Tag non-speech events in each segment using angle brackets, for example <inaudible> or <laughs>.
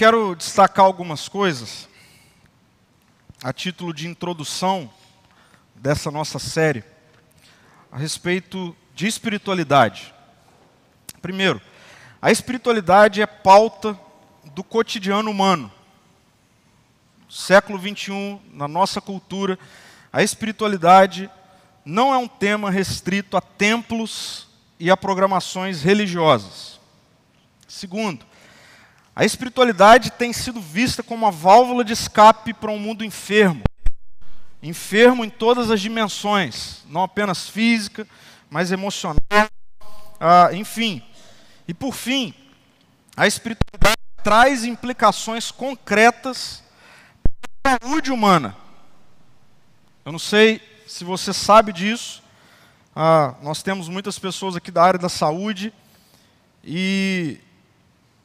Quero destacar algumas coisas a título de introdução dessa nossa série a respeito de espiritualidade. Primeiro, a espiritualidade é pauta do cotidiano humano. Século 21, na nossa cultura, a espiritualidade não é um tema restrito a templos e a programações religiosas. Segundo, a espiritualidade tem sido vista como uma válvula de escape para um mundo enfermo. Enfermo em todas as dimensões, não apenas física, mas emocional, ah, enfim. E por fim, a espiritualidade traz implicações concretas para a saúde humana. Eu não sei se você sabe disso, ah, nós temos muitas pessoas aqui da área da saúde e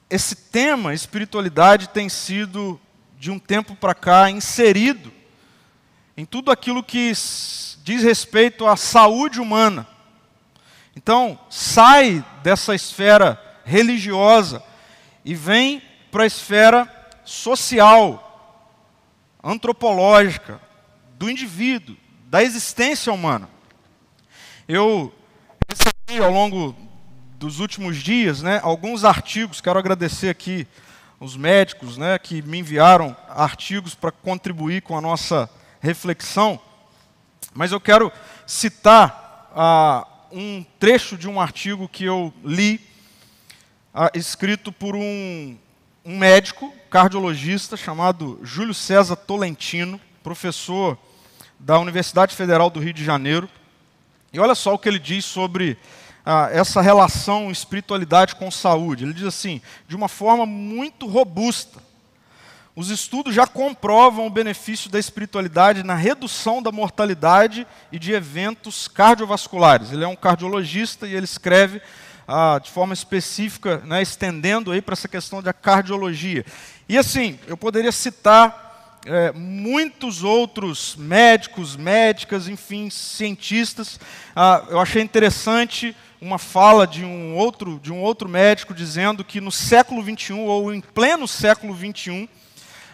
esse tema, espiritualidade, tem sido, de um tempo para cá, inserido em tudo aquilo que diz respeito à saúde humana. Então, sai dessa esfera religiosa e vem para a esfera social, antropológica, do indivíduo, da existência humana. Eu recebi ao longo dos últimos dias, né, alguns artigos, quero agradecer aqui os médicos né, que me enviaram artigos para contribuir com a nossa reflexão, mas eu quero citar ah, um trecho de um artigo que eu li, ah, escrito por um, um médico, cardiologista, chamado Júlio César Tolentino, professor da Universidade Federal do Rio de Janeiro. E olha só o que ele diz sobre ah, essa relação espiritualidade com saúde. Ele diz assim, de uma forma muito robusta. Os estudos já comprovam o benefício da espiritualidade na redução da mortalidade e de eventos cardiovasculares. Ele é um cardiologista e ele escreve ah, de forma específica, né, estendendo aí para essa questão da cardiologia. E assim, eu poderia citar é, muitos outros médicos, médicas, enfim, cientistas. Ah, eu achei interessante uma fala de um outro, de um outro médico dizendo que no século 21 ou em pleno século 21,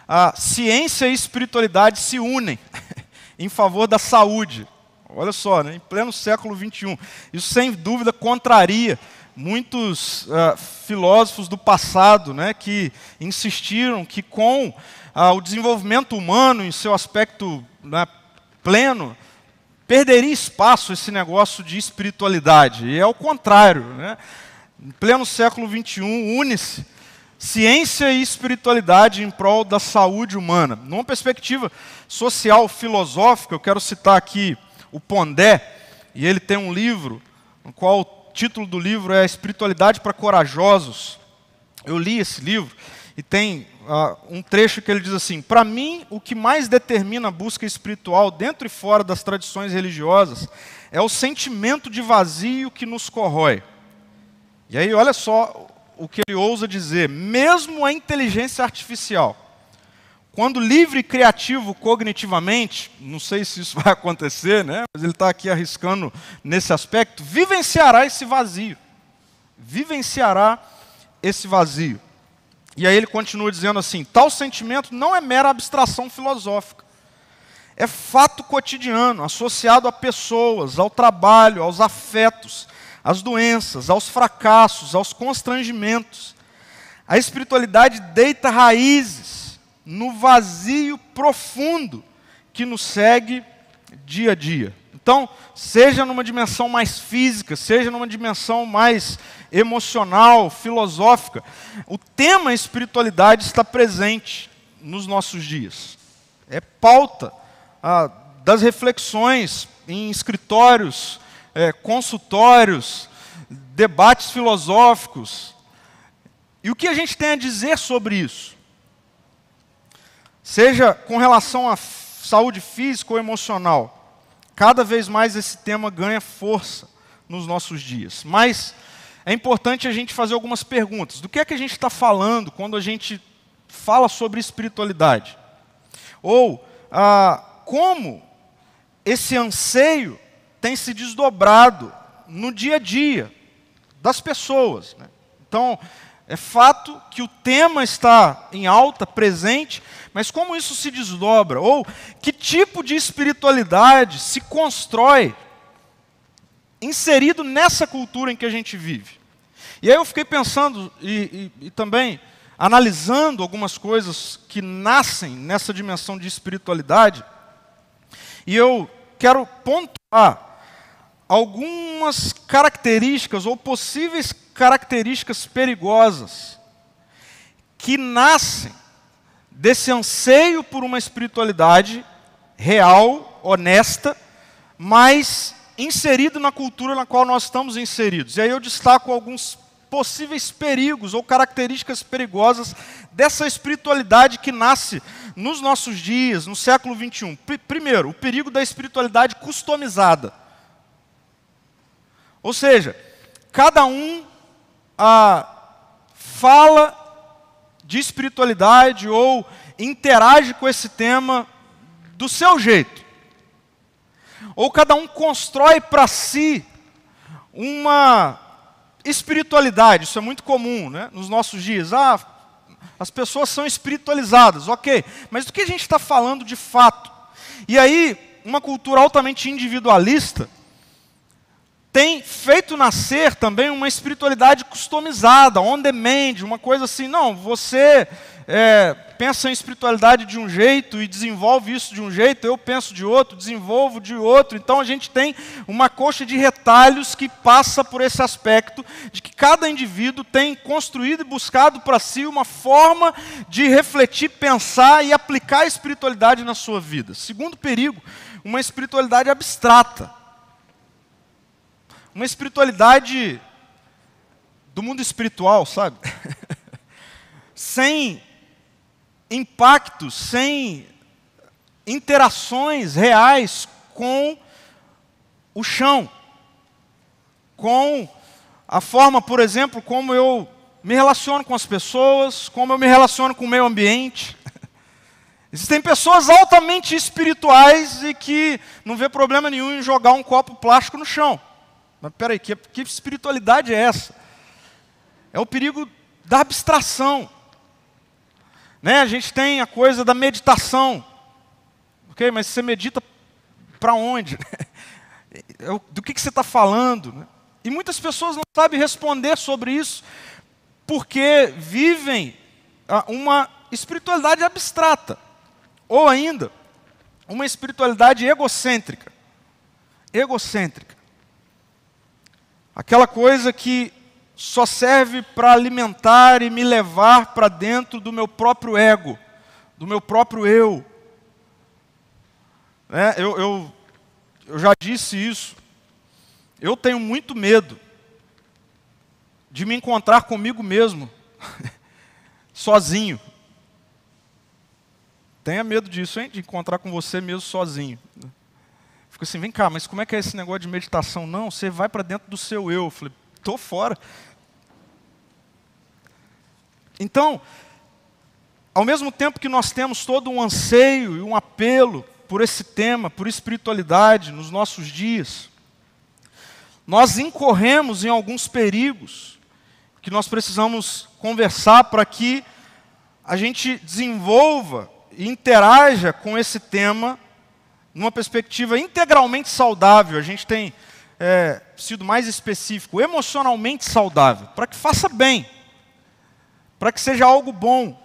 a ciência e espiritualidade se unem <laughs> em favor da saúde. Olha só, né? em pleno século 21. Isso sem dúvida contraria muitos uh, filósofos do passado, né, que insistiram que com uh, o desenvolvimento humano em seu aspecto né, pleno, perderia espaço esse negócio de espiritualidade. E é o contrário. Né? Em pleno século XXI, une-se ciência e espiritualidade em prol da saúde humana. Numa perspectiva social filosófica, eu quero citar aqui o Pondé, e ele tem um livro, no qual o título do livro é Espiritualidade para Corajosos. Eu li esse livro e tem uh, um trecho que ele diz assim: Para mim, o que mais determina a busca espiritual dentro e fora das tradições religiosas é o sentimento de vazio que nos corrói. E aí, olha só o que ele ousa dizer: mesmo a inteligência artificial, quando livre e criativo cognitivamente, não sei se isso <laughs> vai acontecer, né? mas ele está aqui arriscando nesse aspecto, vivenciará esse vazio. Vivenciará esse vazio. E aí ele continua dizendo assim: tal sentimento não é mera abstração filosófica. É fato cotidiano, associado a pessoas, ao trabalho, aos afetos, às doenças, aos fracassos, aos constrangimentos. A espiritualidade deita raízes no vazio profundo que nos segue dia a dia. Então, seja numa dimensão mais física, seja numa dimensão mais emocional, filosófica, o tema espiritualidade está presente nos nossos dias. É pauta ah, das reflexões em escritórios, é, consultórios, debates filosóficos. E o que a gente tem a dizer sobre isso? Seja com relação à saúde física ou emocional Cada vez mais esse tema ganha força nos nossos dias. Mas é importante a gente fazer algumas perguntas. Do que é que a gente está falando quando a gente fala sobre espiritualidade? Ou ah, como esse anseio tem se desdobrado no dia a dia das pessoas. Né? Então, É fato que o tema está em alta, presente, mas como isso se desdobra? Ou que tipo de espiritualidade se constrói inserido nessa cultura em que a gente vive? E aí eu fiquei pensando e, e, e também analisando algumas coisas que nascem nessa dimensão de espiritualidade, e eu quero pontuar algumas características ou possíveis características perigosas que nascem desse anseio por uma espiritualidade real, honesta, mas inserido na cultura na qual nós estamos inseridos. E aí eu destaco alguns possíveis perigos ou características perigosas dessa espiritualidade que nasce nos nossos dias, no século 21. Primeiro, o perigo da espiritualidade customizada. Ou seja, cada um ah, fala de espiritualidade ou interage com esse tema do seu jeito. Ou cada um constrói para si uma espiritualidade, isso é muito comum né, nos nossos dias. Ah, as pessoas são espiritualizadas, ok, mas do que a gente está falando de fato? E aí, uma cultura altamente individualista tem feito nascer também uma espiritualidade customizada, on demand, uma coisa assim, não, você é, pensa em espiritualidade de um jeito e desenvolve isso de um jeito, eu penso de outro, desenvolvo de outro. Então a gente tem uma coxa de retalhos que passa por esse aspecto de que cada indivíduo tem construído e buscado para si uma forma de refletir, pensar e aplicar a espiritualidade na sua vida. Segundo perigo, uma espiritualidade abstrata uma espiritualidade do mundo espiritual, sabe? <laughs> sem impactos, sem interações reais com o chão, com a forma, por exemplo, como eu me relaciono com as pessoas, como eu me relaciono com o meio ambiente. <laughs> Existem pessoas altamente espirituais e que não vê problema nenhum em jogar um copo plástico no chão. Mas peraí, que, que espiritualidade é essa? É o perigo da abstração. Né? A gente tem a coisa da meditação. Ok? Mas você medita para onde? <laughs> É do que, que você está falando? Né? E muitas pessoas não sabem responder sobre isso, porque vivem ah, uma espiritualidade abstrata. Ou ainda, uma espiritualidade egocêntrica. Egocêntrica. Aquela coisa que só serve para alimentar e me levar para dentro do meu próprio ego, do meu próprio eu. É, eu, eu, eu já disse isso. Eu tenho muito medo de me encontrar comigo mesmo, <laughs> sozinho. Tenha medo disso, hein? De encontrar com você mesmo sozinho. Fico assim, vem cá, mas como é que é esse negócio de meditação? Não, você vai para dentro do seu eu. Eu falei, estou fora. Então, ao mesmo tempo que nós temos todo um anseio e um apelo por esse tema, por espiritualidade nos nossos dias, nós incorremos em alguns perigos que nós precisamos conversar para que a gente desenvolva e interaja com esse tema numa perspectiva integralmente saudável, a gente tem é, sido mais específico, emocionalmente saudável, para que faça bem, para que seja algo bom.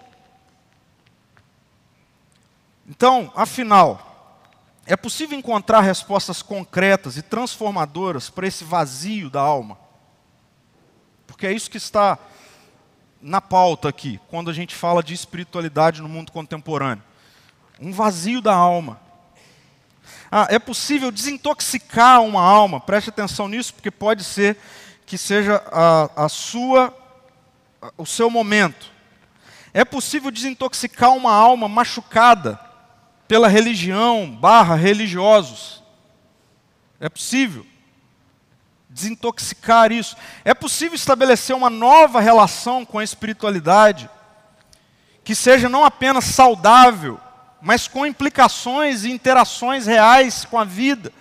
Então, afinal, é possível encontrar respostas concretas e transformadoras para esse vazio da alma? Porque é isso que está na pauta aqui, quando a gente fala de espiritualidade no mundo contemporâneo. Um vazio da alma. Ah, é possível desintoxicar uma alma, preste atenção nisso, porque pode ser que seja a, a sua, o seu momento. É possível desintoxicar uma alma machucada pela religião barra religiosos. É possível desintoxicar isso. É possível estabelecer uma nova relação com a espiritualidade que seja não apenas saudável, mas com implicações e interações reais com a vida,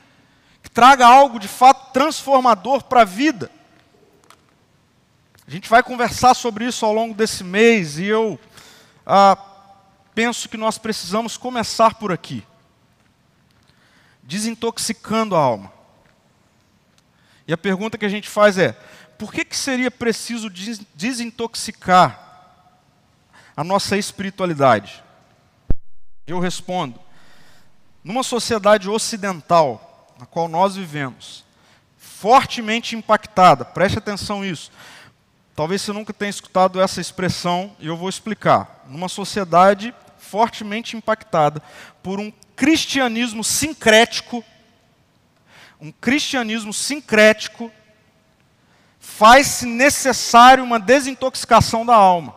que traga algo de fato transformador para a vida. A gente vai conversar sobre isso ao longo desse mês e eu ah, penso que nós precisamos começar por aqui desintoxicando a alma. E a pergunta que a gente faz é: por que, que seria preciso desintoxicar a nossa espiritualidade? Eu respondo: numa sociedade ocidental, na qual nós vivemos, fortemente impactada, preste atenção nisso. Talvez você nunca tenha escutado essa expressão e eu vou explicar. Numa sociedade fortemente impactada por um cristianismo sincrético, um cristianismo sincrético, faz-se necessário uma desintoxicação da alma.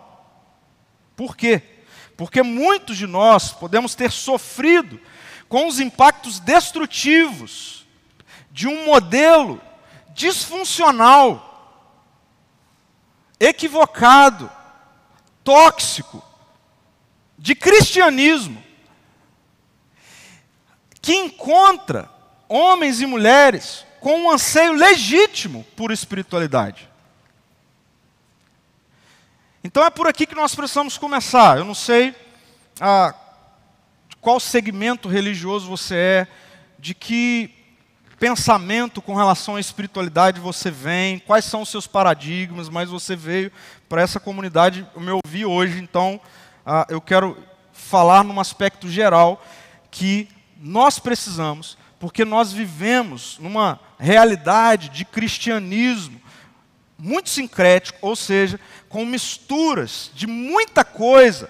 Por quê? Porque muitos de nós podemos ter sofrido com os impactos destrutivos de um modelo disfuncional, equivocado, tóxico, de cristianismo, que encontra homens e mulheres com um anseio legítimo por espiritualidade. Então é por aqui que nós precisamos começar. Eu não sei ah, qual segmento religioso você é, de que pensamento com relação à espiritualidade você vem, quais são os seus paradigmas, mas você veio para essa comunidade me ouvir hoje, então ah, eu quero falar num aspecto geral que nós precisamos, porque nós vivemos numa realidade de cristianismo muito sincrético, ou seja, com misturas de muita coisa,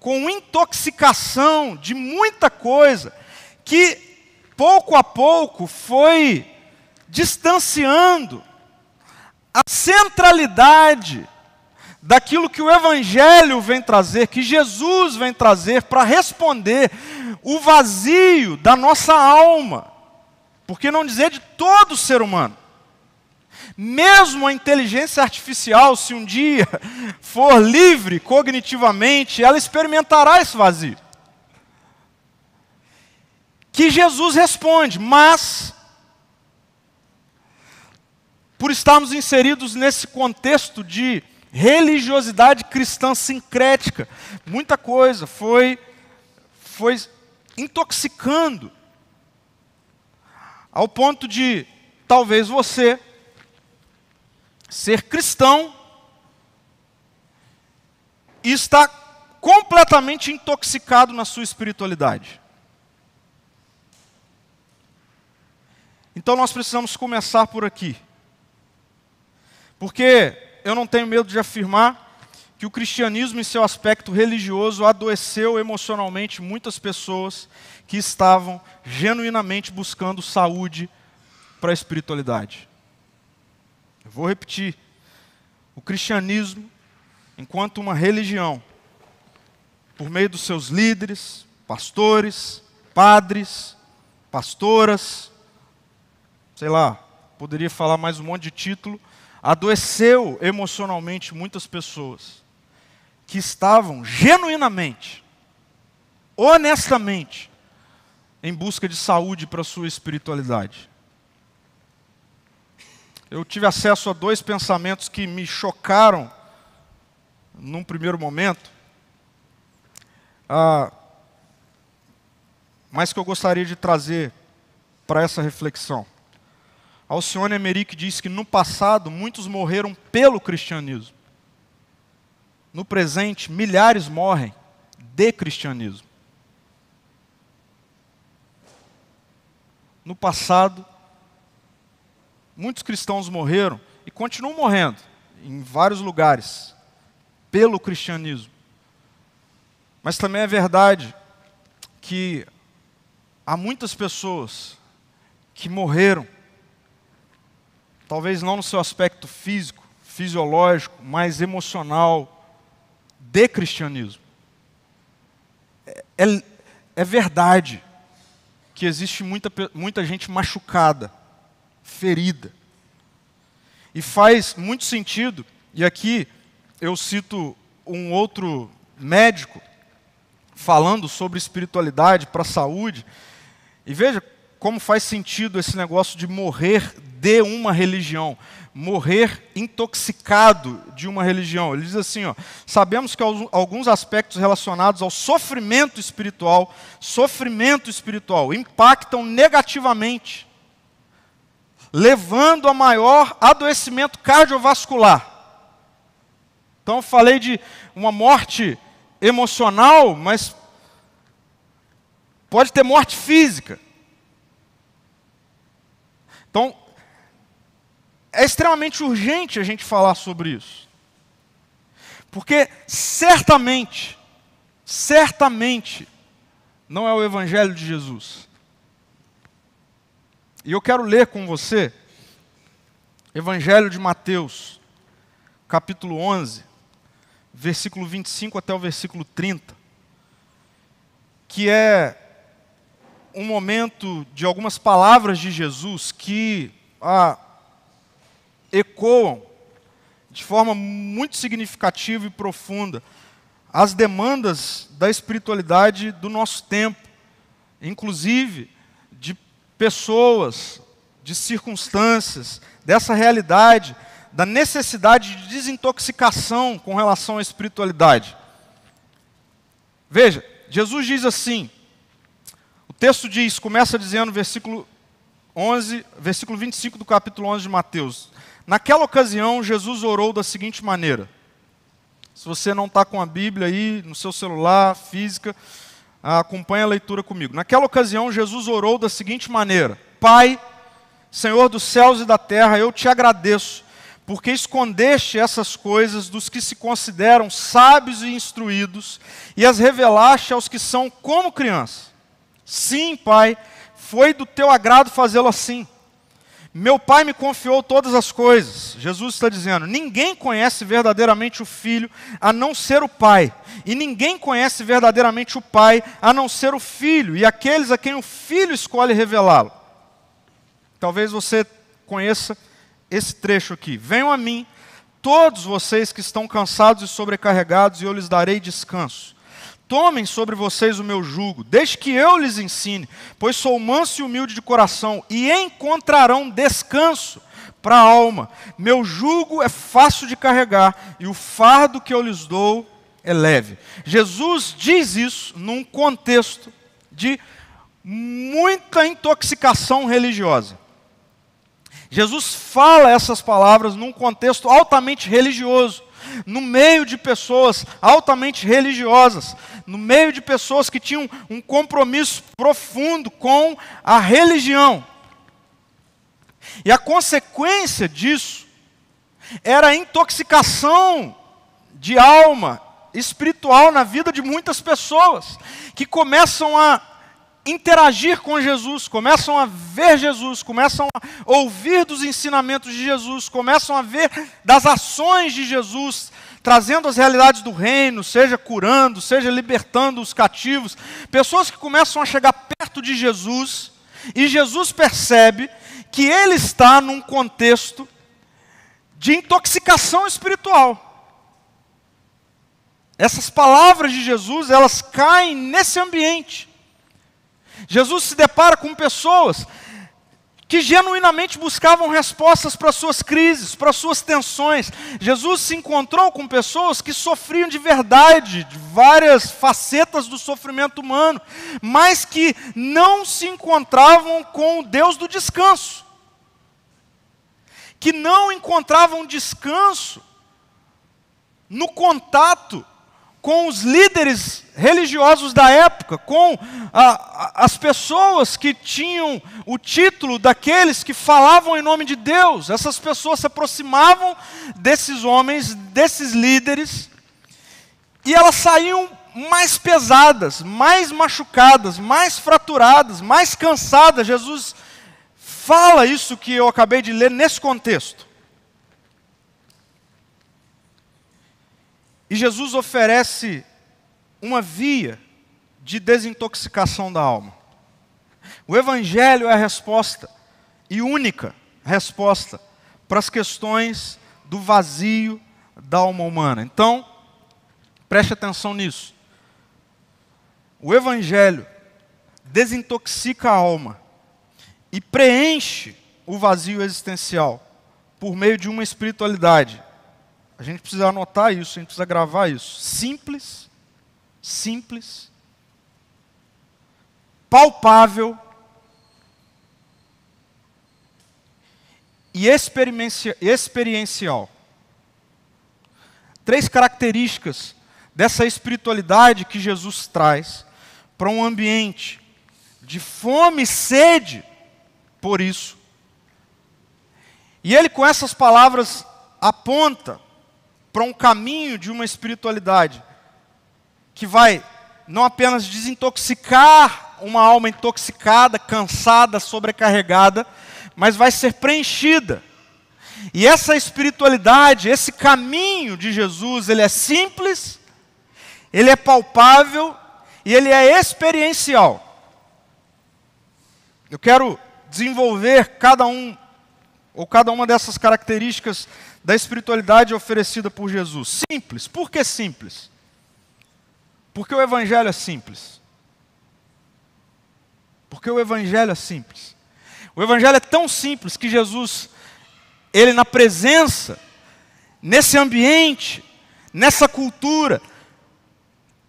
com intoxicação de muita coisa, que pouco a pouco foi distanciando a centralidade daquilo que o Evangelho vem trazer, que Jesus vem trazer para responder o vazio da nossa alma, por que não dizer de todo ser humano? Mesmo a inteligência artificial, se um dia for livre cognitivamente, ela experimentará esse vazio. Que Jesus responde, mas, por estarmos inseridos nesse contexto de religiosidade cristã sincrética. Muita coisa foi, foi intoxicando, ao ponto de talvez você ser cristão e estar completamente intoxicado na sua espiritualidade. Então nós precisamos começar por aqui. Porque eu não tenho medo de afirmar que o cristianismo, em seu aspecto religioso, adoeceu emocionalmente muitas pessoas que estavam genuinamente buscando saúde para a espiritualidade. Eu vou repetir. O cristianismo, enquanto uma religião, por meio dos seus líderes, pastores, padres, pastoras, sei lá, poderia falar mais um monte de título, adoeceu emocionalmente muitas pessoas que estavam genuinamente, honestamente, em busca de saúde para a sua espiritualidade. Eu tive acesso a dois pensamentos que me chocaram num primeiro momento, ah, mas que eu gostaria de trazer para essa reflexão. Alcione Emerick diz que no passado muitos morreram pelo cristianismo. No presente, milhares morrem de cristianismo. No passado, muitos cristãos morreram e continuam morrendo em vários lugares pelo cristianismo. Mas também é verdade que há muitas pessoas que morreram talvez não no seu aspecto físico, fisiológico, mas emocional, de cristianismo. É, é, é verdade que existe muita, muita gente machucada, ferida. E faz muito sentido, e aqui eu cito um outro médico falando sobre espiritualidade para a saúde, e veja como faz sentido esse negócio de morrer de uma religião, morrer intoxicado de uma religião. Ele diz assim: ó, sabemos que alguns aspectos relacionados ao sofrimento espiritual, sofrimento espiritual, impactam negativamente, levando a maior adoecimento cardiovascular. Então, falei de uma morte emocional, mas pode ter morte física. Então, é extremamente urgente a gente falar sobre isso. Porque certamente, certamente, não é o Evangelho de Jesus. E eu quero ler com você, Evangelho de Mateus, capítulo 11, versículo 25 até o versículo 30, que é um momento de algumas palavras de Jesus que ah, ecoam de forma muito significativa e profunda as demandas da espiritualidade do nosso tempo, inclusive pessoas, de circunstâncias, dessa realidade, da necessidade de desintoxicação com relação à espiritualidade. Veja, Jesus diz assim: texto diz, começa dizendo, versículo 11, versículo 25 do capítulo 11 de Mateus. Naquela ocasião, Jesus orou da seguinte maneira. Se você não está com a Bíblia aí no seu celular, física, acompanhe a leitura comigo. Naquela ocasião, Jesus orou da seguinte maneira: Pai, Senhor dos céus e da terra, eu te agradeço, porque escondeste essas coisas dos que se consideram sábios e instruídos e as revelaste aos que são como crianças. Sim, Pai, foi do teu agrado fazê-lo assim. Meu Pai me confiou todas as coisas. Jesus está dizendo: ninguém conhece verdadeiramente o Filho a não ser o Pai, e ninguém conhece verdadeiramente o Pai a não ser o Filho, e aqueles a quem o Filho escolhe revelá-lo. Talvez você conheça esse trecho aqui. Venham a mim, todos vocês que estão cansados e sobrecarregados, e eu lhes darei descanso. Tomem sobre vocês o meu jugo, deixe que eu lhes ensine, pois sou manso e humilde de coração, e encontrarão descanso para a alma. Meu jugo é fácil de carregar, e o fardo que eu lhes dou é leve. Jesus diz isso num contexto de muita intoxicação religiosa. Jesus fala essas palavras num contexto altamente religioso no meio de pessoas altamente religiosas, no meio de pessoas que tinham um compromisso profundo com a religião. E a consequência disso era a intoxicação de alma espiritual na vida de muitas pessoas, que começam a interagir com Jesus, começam a ver Jesus, começam a ouvir dos ensinamentos de Jesus, começam a ver das ações de Jesus, trazendo as realidades do reino, seja curando, seja libertando os cativos. Pessoas que começam a chegar perto de Jesus e Jesus percebe que ele está num contexto de intoxicação espiritual. Essas palavras de Jesus, elas caem nesse ambiente. Jesus se depara com pessoas que genuinamente buscavam respostas para suas crises, para suas tensões. Jesus se encontrou com pessoas que sofriam de verdade, de várias facetas do sofrimento humano, mas que não se encontravam com o Deus do descanso. Que não encontravam descanso no contato com os líderes religiosos da época, com a, as pessoas que tinham o título daqueles que falavam em nome de Deus. Essas pessoas se aproximavam desses homens, desses líderes, e elas saíam mais pesadas, mais machucadas, mais fraturadas, mais cansadas. Jesus fala isso que eu acabei de ler nesse contexto. E Jesus oferece uma via de desintoxicação da alma. O Evangelho é a resposta, e única resposta, para as questões do vazio da alma humana. Então, preste atenção nisso. O Evangelho desintoxica a alma e preenche o vazio existencial por meio de uma espiritualidade. A gente precisa anotar isso, a gente precisa gravar isso. Simples, simples, palpável e experiencial. Três características dessa espiritualidade que Jesus traz para um ambiente de fome e sede por isso. E ele, com essas palavras, aponta para um caminho de uma espiritualidade que vai não apenas desintoxicar uma alma intoxicada, cansada, sobrecarregada, mas vai ser preenchida. E essa espiritualidade, esse caminho de Jesus, ele é simples, ele é palpável e ele é experiencial. Eu quero desenvolver cada um ou cada uma dessas características da espiritualidade oferecida por Jesus. Simples. Por que simples? Porque o evangelho é simples. Porque o evangelho é simples. O evangelho é tão simples que Jesus ele na presença nesse ambiente, nessa cultura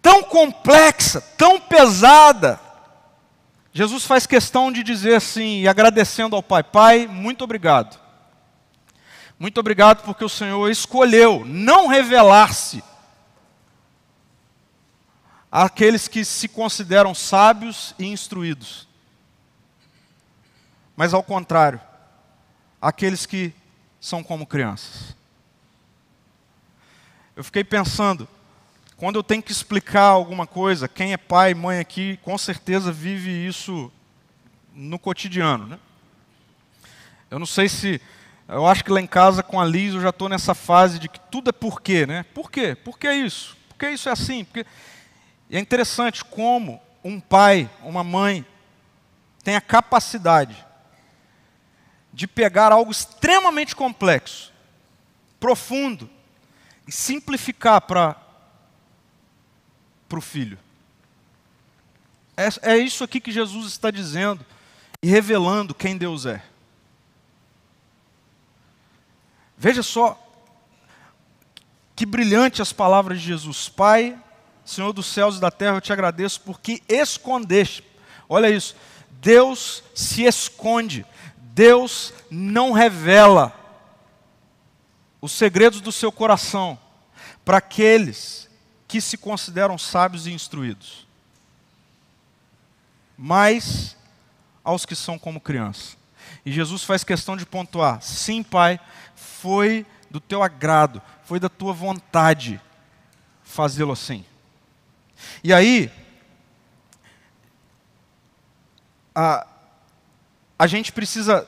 tão complexa, tão pesada, Jesus faz questão de dizer assim, agradecendo ao Pai: Pai, muito obrigado. Muito obrigado porque o Senhor escolheu não revelar-se àqueles que se consideram sábios e instruídos, mas ao contrário, àqueles que são como crianças. Eu fiquei pensando, quando eu tenho que explicar alguma coisa, quem é pai, mãe aqui, com certeza vive isso no cotidiano. Né? Eu não sei se. Eu acho que lá em casa com a Liz eu já estou nessa fase de que tudo é por quê, né? Por quê? Por que isso? Por que isso é assim? Porque... E é interessante como um pai, uma mãe, tem a capacidade de pegar algo extremamente complexo, profundo, e simplificar para para o filho. É, é isso aqui que Jesus está dizendo e revelando quem Deus é. Veja só que brilhante as palavras de Jesus. Pai, Senhor dos céus e da terra, eu te agradeço porque escondeste. Olha isso. Deus se esconde. Deus não revela os segredos do seu coração para aqueles que se consideram sábios e instruídos, mas aos que são como criança. E Jesus faz questão de pontuar: sim, Pai, foi do teu agrado, foi da tua vontade fazê-lo assim. E aí, a, a gente precisa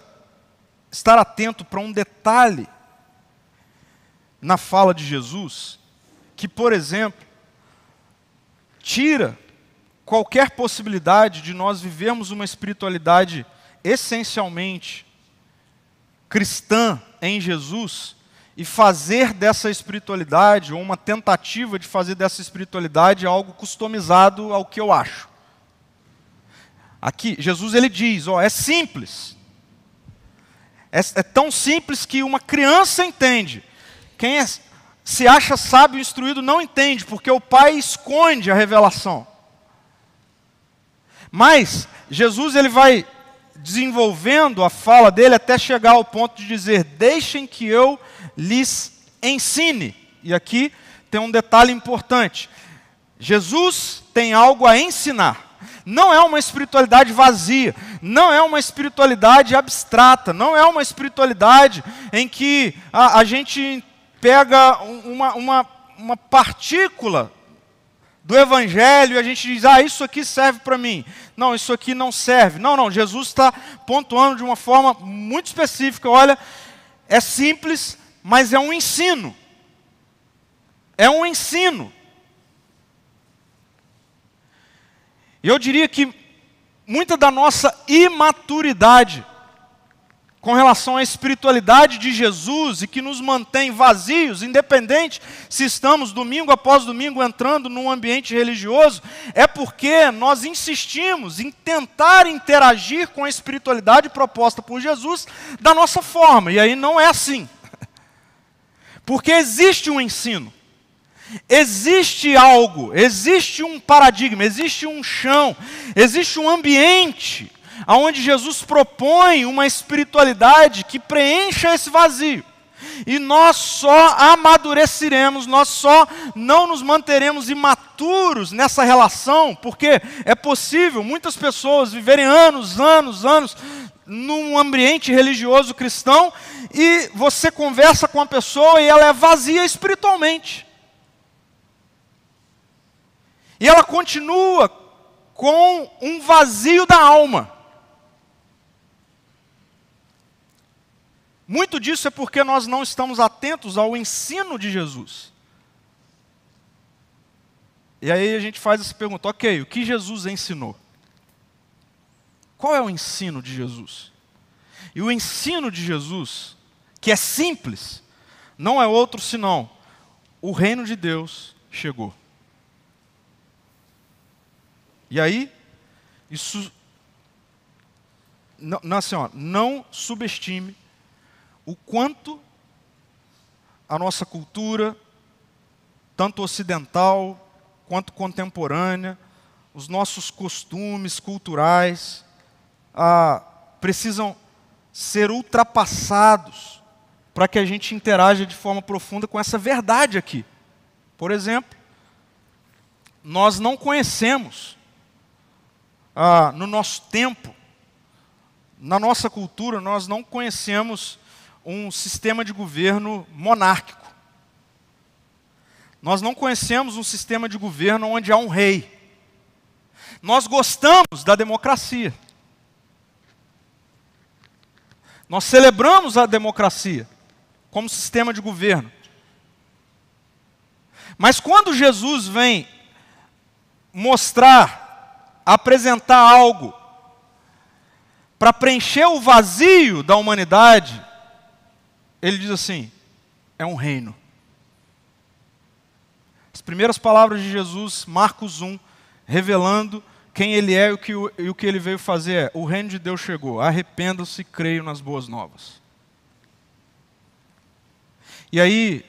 estar atento para um detalhe na fala de Jesus, que, por exemplo, tira qualquer possibilidade de nós vivermos uma espiritualidade essencialmente cristã em Jesus e fazer dessa espiritualidade, ou uma tentativa de fazer dessa espiritualidade algo customizado ao que eu acho. Aqui, Jesus ele diz: ó, é simples. É, é tão simples que uma criança entende. Quem é se acha sábio e instruído não entende, porque o pai esconde a revelação. Mas Jesus ele vai desenvolvendo a fala dele até chegar ao ponto de dizer: "Deixem que eu lhes ensine". E aqui tem um detalhe importante. Jesus tem algo a ensinar. Não é uma espiritualidade vazia, não é uma espiritualidade abstrata, não é uma espiritualidade em que a, a gente pega uma, uma, uma partícula do Evangelho e a gente diz, ah, isso aqui serve para mim. Não, isso aqui não serve. Não, não, Jesus está pontuando de uma forma muito específica. Olha, é simples, mas é um ensino. É um ensino. E eu diria que muita da nossa imaturidade com relação à espiritualidade de Jesus e que nos mantém vazios, independente se estamos domingo após domingo entrando num ambiente religioso, é porque nós insistimos em tentar interagir com a espiritualidade proposta por Jesus da nossa forma, e aí não é assim. <laughs> Porque existe um ensino, existe algo, existe um paradigma, existe um chão, existe um ambiente aonde Jesus propõe uma espiritualidade que preencha esse vazio. E nós só amadureceremos, nós só não nos manteremos imaturos nessa relação, porque é possível muitas pessoas viverem anos, anos, anos num ambiente religioso cristão e você conversa com a pessoa e ela é vazia espiritualmente. E ela continua com um vazio da alma. Muito disso é porque nós não estamos atentos ao ensino de Jesus. E aí a gente faz essa pergunta: ok, o que Jesus ensinou? Qual é o ensino de Jesus? E o ensino de Jesus, que é simples, não é outro senão: o reino de Deus chegou. E aí, isso. Não, não, assim, ó, não subestime o quanto a nossa cultura, tanto ocidental quanto contemporânea, os nossos costumes culturais, ah, precisam ser ultrapassados para que a gente interaja de forma profunda com essa verdade aqui. Por exemplo, nós não conhecemos ah, no nosso tempo, na nossa cultura, nós não conhecemos um sistema de governo monárquico. Nós não conhecemos um sistema de governo onde há um rei. Nós gostamos da democracia. Nós celebramos a democracia como sistema de governo. Mas quando Jesus vem mostrar, apresentar algo para preencher o vazio da humanidade, ele diz assim: é um reino. As primeiras palavras de Jesus, Marcos 1, revelando quem ele é e o que, e o que ele veio fazer é: o reino de Deus chegou, arrependam-se e creiam nas boas novas. E aí,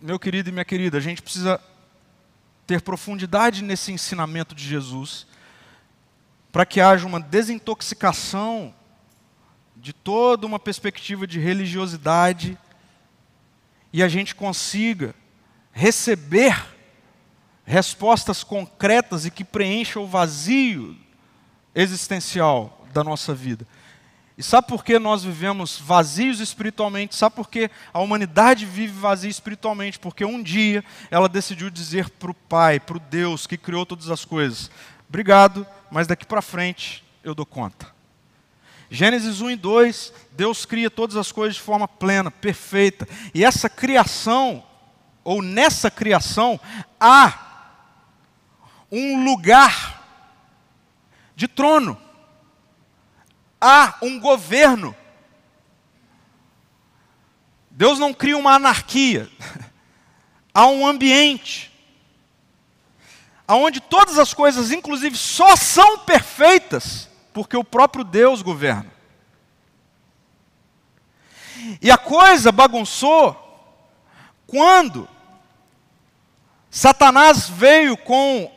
meu querido e minha querida, a gente precisa ter profundidade nesse ensinamento de Jesus, para que haja uma desintoxicação de toda uma perspectiva de religiosidade e a gente consiga receber respostas concretas e que preencham o vazio existencial da nossa vida. E sabe por que nós vivemos vazios espiritualmente? Sabe por que a humanidade vive vazia espiritualmente? Porque um dia ela decidiu dizer para o Pai, para o Deus que criou todas as coisas: Obrigado, mas daqui para frente eu dou conta. Gênesis 1 e 2, Deus cria todas as coisas de forma plena, perfeita. E essa criação, ou nessa criação, há um lugar de trono. Há um governo. Deus não cria uma anarquia. <laughs> Há um ambiente onde todas as coisas, inclusive, só são perfeitas porque o próprio Deus governa. E a coisa bagunçou quando Satanás veio com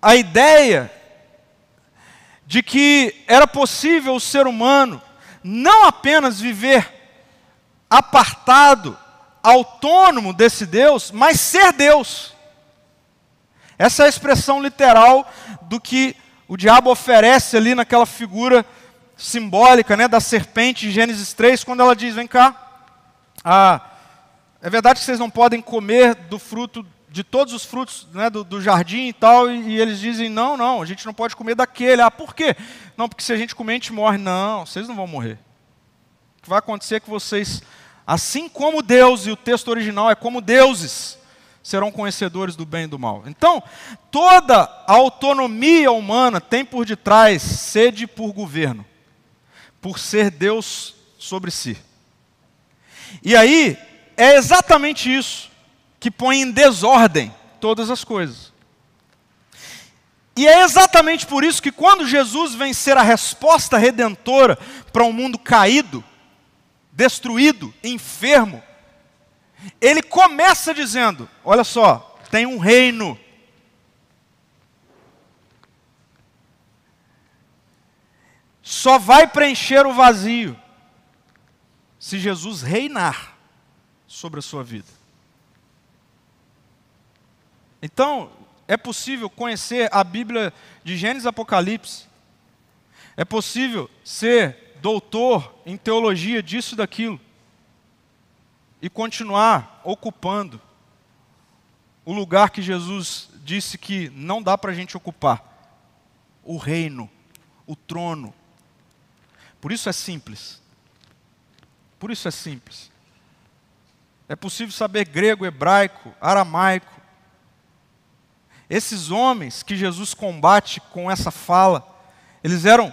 a ideia de que era possível o ser humano não apenas viver apartado, autônomo desse Deus, mas ser Deus. Essa é a expressão literal do que o diabo oferece ali naquela figura simbólica né, da serpente em Gênesis 3, quando ela diz: Vem cá, ah, é verdade que vocês não podem comer do fruto, de todos os frutos né, do, do, jardim e tal, e, e, eles dizem: Não, não, a gente não pode comer daquele. Ah, por quê? Não, porque se a gente comer, a gente morre. Não, vocês não vão morrer. O que vai acontecer é que vocês, assim como Deus, e o texto original é como deuses, serão conhecedores do bem e do mal. Então, toda autonomia humana tem por detrás sede por governo, por ser Deus sobre si. E aí, é exatamente isso que põe em desordem todas as coisas. E é exatamente por isso que quando Jesus vem ser a resposta redentora para um mundo caído, destruído, enfermo, ele começa dizendo: olha só, tem um reino. Só vai preencher o vazio se Jesus reinar sobre a sua vida. Então, é possível conhecer a Bíblia de Gênesis e Apocalipse. É possível ser doutor em teologia disso e daquilo. E continuar ocupando o lugar que Jesus disse que não dá para a gente ocupar o reino, o trono. Por isso é simples. Por isso é simples. É possível saber grego, hebraico, aramaico, esses homens que Jesus combate com essa fala, eles eram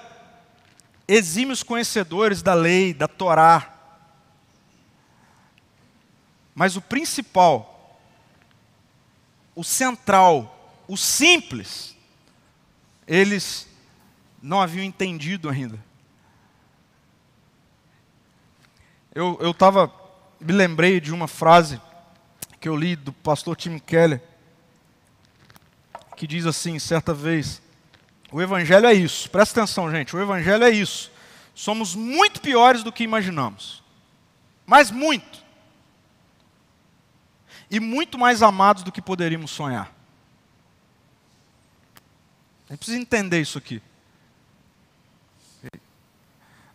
exímios conhecedores da lei, da Torá. Mas o principal, o central, o simples, eles não haviam entendido ainda. Eu estava, me lembrei de uma frase que eu li do pastor Tim Keller, que diz assim, certa vez: O Evangelho é isso, presta atenção, gente, o Evangelho é isso. Somos muito piores do que imaginamos, mas muito. E muito mais amados do que poderíamos sonhar. A gente precisa entender isso aqui.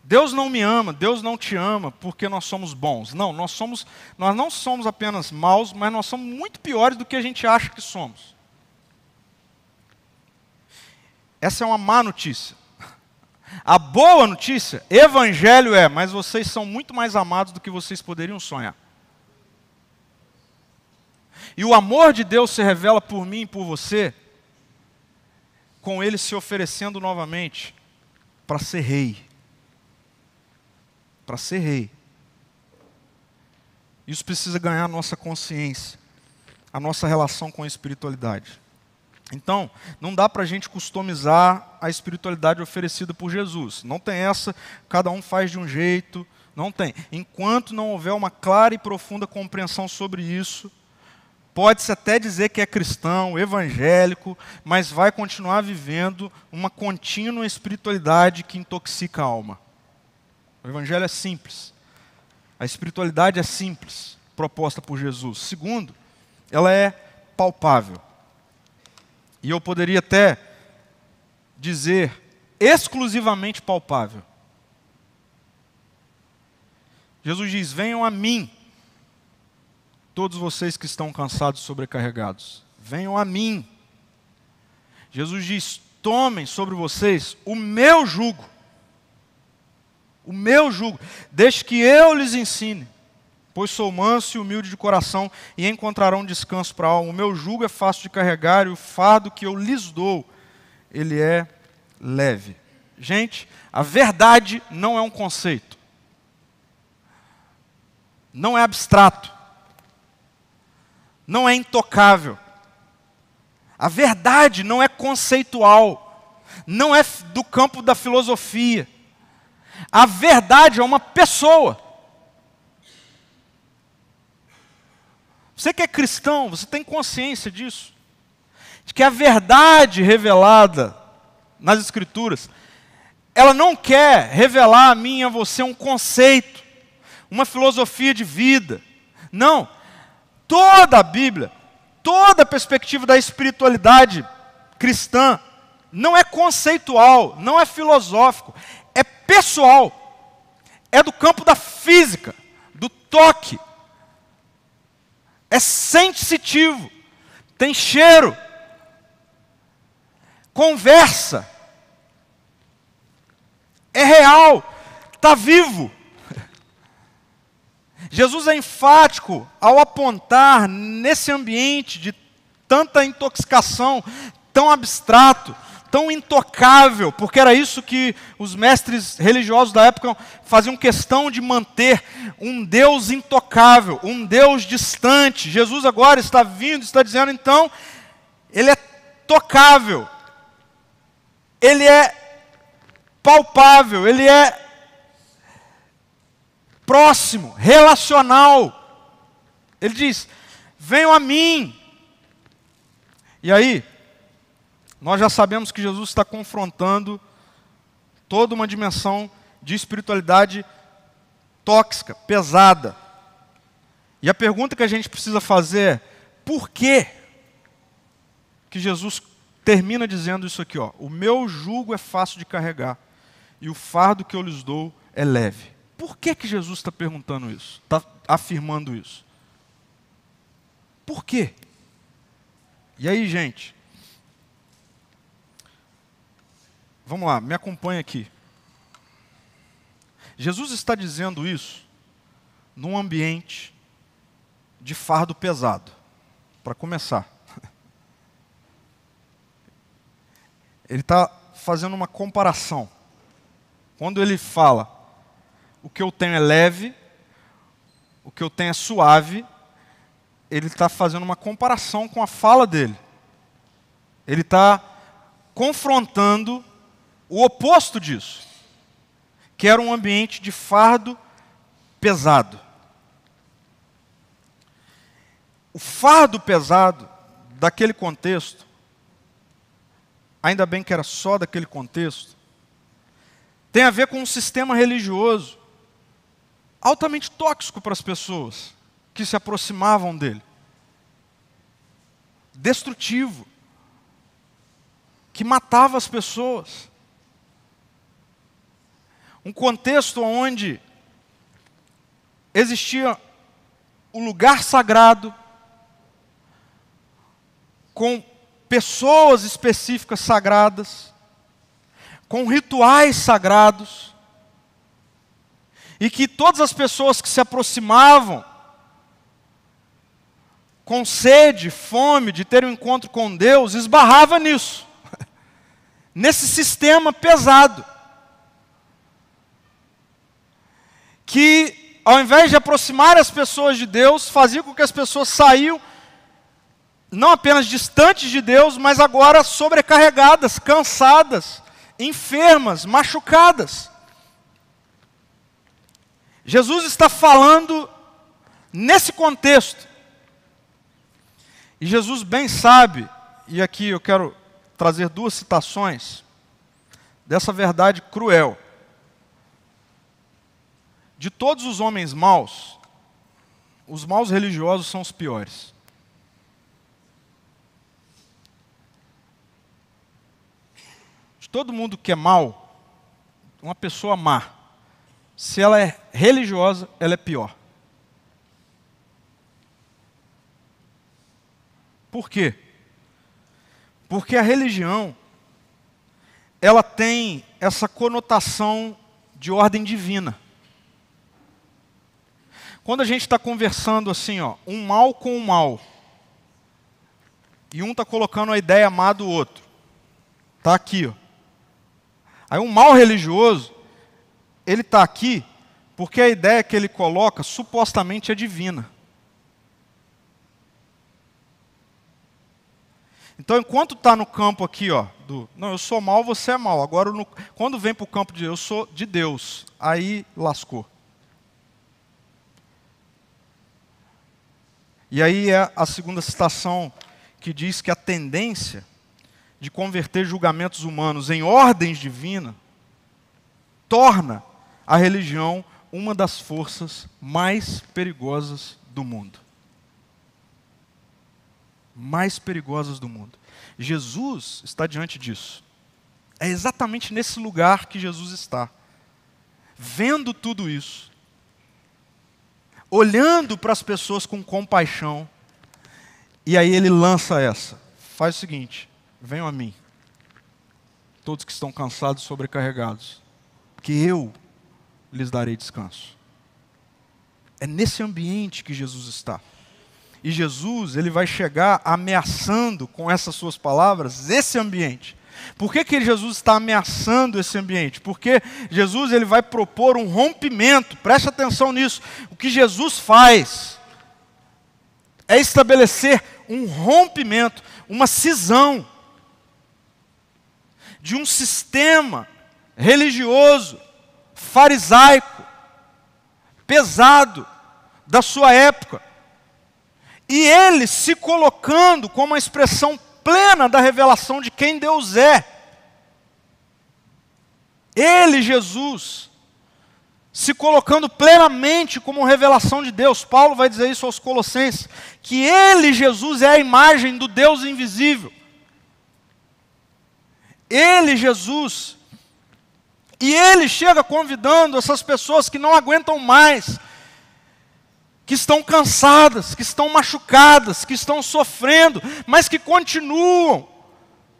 Deus não me ama, Deus não te ama porque nós somos bons. Não, nós somos, nós não somos apenas maus, mas nós somos muito piores do que a gente acha que somos. Essa é uma má notícia. A boa notícia, evangelho é, mas vocês são muito mais amados do que vocês poderiam sonhar. E o amor de Deus se revela por mim e por você, com Ele se oferecendo novamente para ser rei. Para ser rei. Isso precisa ganhar a nossa consciência, a nossa relação com a espiritualidade. Então, não dá para a gente customizar a espiritualidade oferecida por Jesus. Não tem essa, cada um faz de um jeito. Não tem. Enquanto não houver uma clara e profunda compreensão sobre isso, pode-se até dizer que é cristão, evangélico, mas vai continuar vivendo uma contínua espiritualidade que intoxica a alma. O evangelho é simples. A espiritualidade é simples, proposta por Jesus. Segundo, ela é palpável. E eu poderia até dizer exclusivamente palpável. Jesus diz: Venham a mim, todos vocês que estão cansados e sobrecarregados. Venham a mim. Jesus diz: Tomem sobre vocês o meu jugo. O meu jugo. Deixe que eu lhes ensine pois sou manso e humilde de coração, e encontrarão descanso para a alma. O meu jugo é fácil de carregar, e o fardo que eu lhes dou, ele é leve. Gente, a verdade não é um conceito, não é abstrato, não é intocável. A verdade não é conceitual, não é do campo da filosofia. A verdade é uma pessoa. Você que é cristão, você tem consciência disso? De que a verdade revelada nas Escrituras, ela não quer revelar a mim e a você um conceito, uma filosofia de vida. Não. Toda a Bíblia, toda a perspectiva da espiritualidade cristã, não é conceitual, não é filosófico, é pessoal. É do campo da física, do toque, é sensitivo, tem cheiro, conversa, é real, está vivo. Jesus é enfático ao apontar nesse ambiente de tanta intoxicação, tão abstrato, tão intocável, porque era isso que os mestres religiosos da época faziam questão de manter um Deus intocável, um Deus distante. Jesus agora está vindo, está dizendo então, ele é tocável, ele é palpável, ele é próximo, relacional. Ele diz: venham a mim. E aí, nós já sabemos que Jesus está confrontando toda uma dimensão de espiritualidade tóxica, pesada. E a pergunta que a gente precisa fazer é: por que que Jesus termina dizendo isso aqui, ó? O meu jugo é fácil de carregar e o fardo que eu lhes dou é leve. Por que que Jesus está perguntando isso? Está afirmando isso? Por quê? E aí, gente? Vamos lá, me acompanha aqui. Jesus está dizendo isso num ambiente de fardo pesado, para começar. <laughs> Ele está fazendo uma comparação. Quando ele fala, o que eu tenho é leve, o que eu tenho é suave, ele está fazendo uma comparação com a fala dele. Ele está confrontando o oposto disso, que era um ambiente de fardo pesado. O fardo pesado daquele contexto, ainda bem que era só daquele contexto, tem a ver com um sistema religioso altamente tóxico para as pessoas que se aproximavam dele. Destrutivo. Que matava as pessoas. Um contexto onde existia o lugar sagrado, com pessoas específicas sagradas, com rituais sagrados, e que todas as pessoas que se aproximavam com sede, fome de ter um encontro com Deus, esbarrava nisso, <laughs> nesse sistema pesado. Que, ao invés de aproximar as pessoas de Deus, fazia com que as pessoas saíam, não apenas distantes de Deus, mas agora sobrecarregadas, cansadas, enfermas, machucadas. Jesus está falando nesse contexto e Jesus bem sabe, e aqui eu quero trazer duas citações dessa verdade cruel. De todos os homens maus, os maus religiosos são os piores. De todo mundo que é mau, uma pessoa má, se ela é religiosa, ela é pior. Por quê? Porque a religião ela tem essa conotação de ordem divina. Quando a gente está conversando assim, ó, um mal com um mal, e um está colocando a ideia má do outro, está aqui. Ó. Aí um mal religioso, ele está aqui porque a ideia que ele coloca supostamente é divina. Então, enquanto está no campo aqui, ó, do não, eu sou mal, você é mal. Agora, no, quando vem para o campo de eu sou de Deus, aí lascou. E aí é a segunda citação que diz que a tendência de converter julgamentos humanos em ordens divinas torna a religião uma das forças mais perigosas do mundo mais perigosas do mundo. Jesus está diante disso. É exatamente nesse lugar que Jesus está. Vendo tudo isso, olhando para as pessoas com compaixão, e aí ele lança essa: faz o seguinte, venham a mim, todos que estão cansados e sobrecarregados, que eu lhes darei descanso. É nesse ambiente que Jesus está. E Jesus, ele vai chegar ameaçando com essas suas palavras esse ambiente. Por que, que Jesus está ameaçando esse ambiente? Porque Jesus ele vai propor um rompimento, preste atenção nisso. O que Jesus faz é estabelecer um rompimento, uma cisão de um sistema religioso, farisaico, pesado da sua época. E ele se colocando como a expressão plena da revelação de quem Deus é. Ele, Jesus, se colocando plenamente como revelação de Deus. Paulo vai dizer isso aos Colossenses, que ele, Jesus, é a imagem do Deus invisível. Ele, Jesus, e ele chega convidando essas pessoas que não aguentam mais, que estão cansadas, que estão machucadas, que estão sofrendo, mas que continuam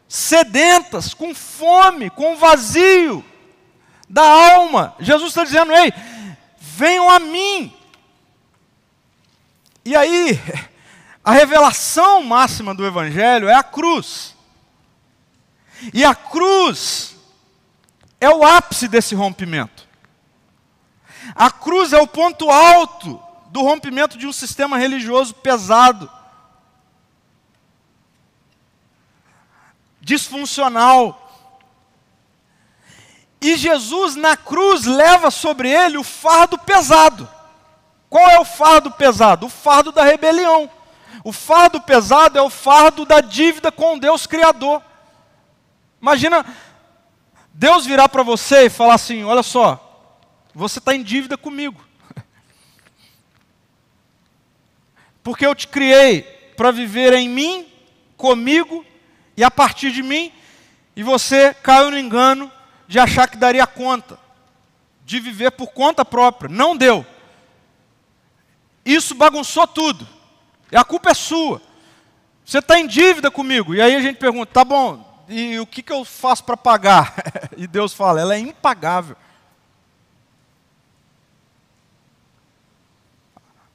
sedentas, com fome, com vazio da alma. Jesus está dizendo: ei, venham a mim. E aí, a revelação máxima do Evangelho é a cruz. E a cruz é o ápice desse rompimento. A cruz é o ponto alto do rompimento de um sistema religioso pesado, disfuncional. E Jesus na cruz leva sobre ele o fardo pesado. Qual é o fardo pesado? O fardo da rebelião. O fardo pesado é o fardo da dívida com Deus Criador. Imagina Deus virar para você e falar assim: olha só, você está em dívida comigo. <laughs> Porque eu te criei para viver em mim, comigo e a partir de mim, e você caiu no engano de achar que daria conta, de viver por conta própria. Não deu. Isso bagunçou tudo. E a culpa é sua. Você está em dívida comigo. E aí a gente pergunta: tá bom, e o que, que eu faço para pagar? <laughs> e Deus fala, ela é impagável.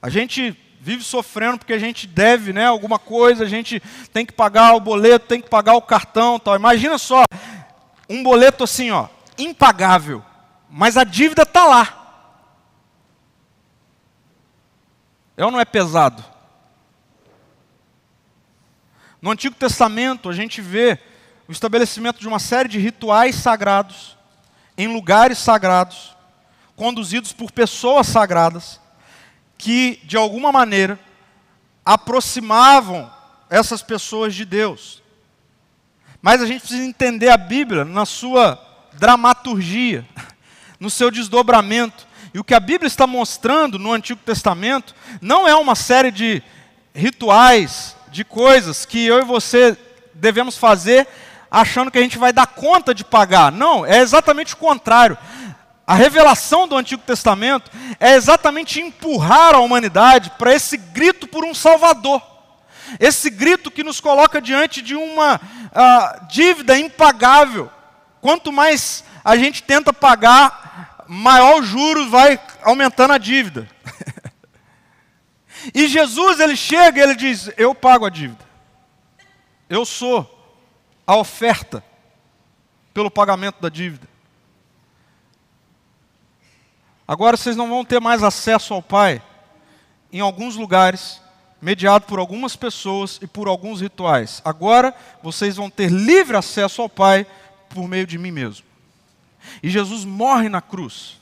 A gente vive sofrendo porque a gente deve né, alguma coisa, a gente tem que pagar o boleto, tem que pagar o cartão tal. Imagina só, um boleto assim, ó, impagável, mas a dívida está lá. É ou não é pesado? No Antigo Testamento a gente vê o estabelecimento de uma série de rituais sagrados, em lugares sagrados, conduzidos por pessoas sagradas, que, de alguma maneira, aproximavam essas pessoas de Deus. Mas a gente precisa entender a Bíblia na sua dramaturgia, <laughs> no seu desdobramento. E o que a Bíblia está mostrando no Antigo Testamento não é uma série de rituais, de coisas que eu e você devemos fazer achando que a gente vai dar conta de pagar. Não, é exatamente o contrário. A revelação do Antigo Testamento é exatamente empurrar a humanidade para esse grito por um Salvador. Esse grito que nos coloca diante de uma uh, dívida impagável. Quanto mais a gente tenta pagar, maior o juros vai aumentando a dívida. <laughs> e Jesus, ele chega e ele diz: Eu pago a dívida. Eu sou a oferta pelo pagamento da dívida. Agora vocês não vão ter mais acesso ao Pai em alguns lugares, mediado por algumas pessoas e por alguns rituais. Agora vocês vão ter livre acesso ao Pai por meio de mim mesmo. E Jesus morre na cruz.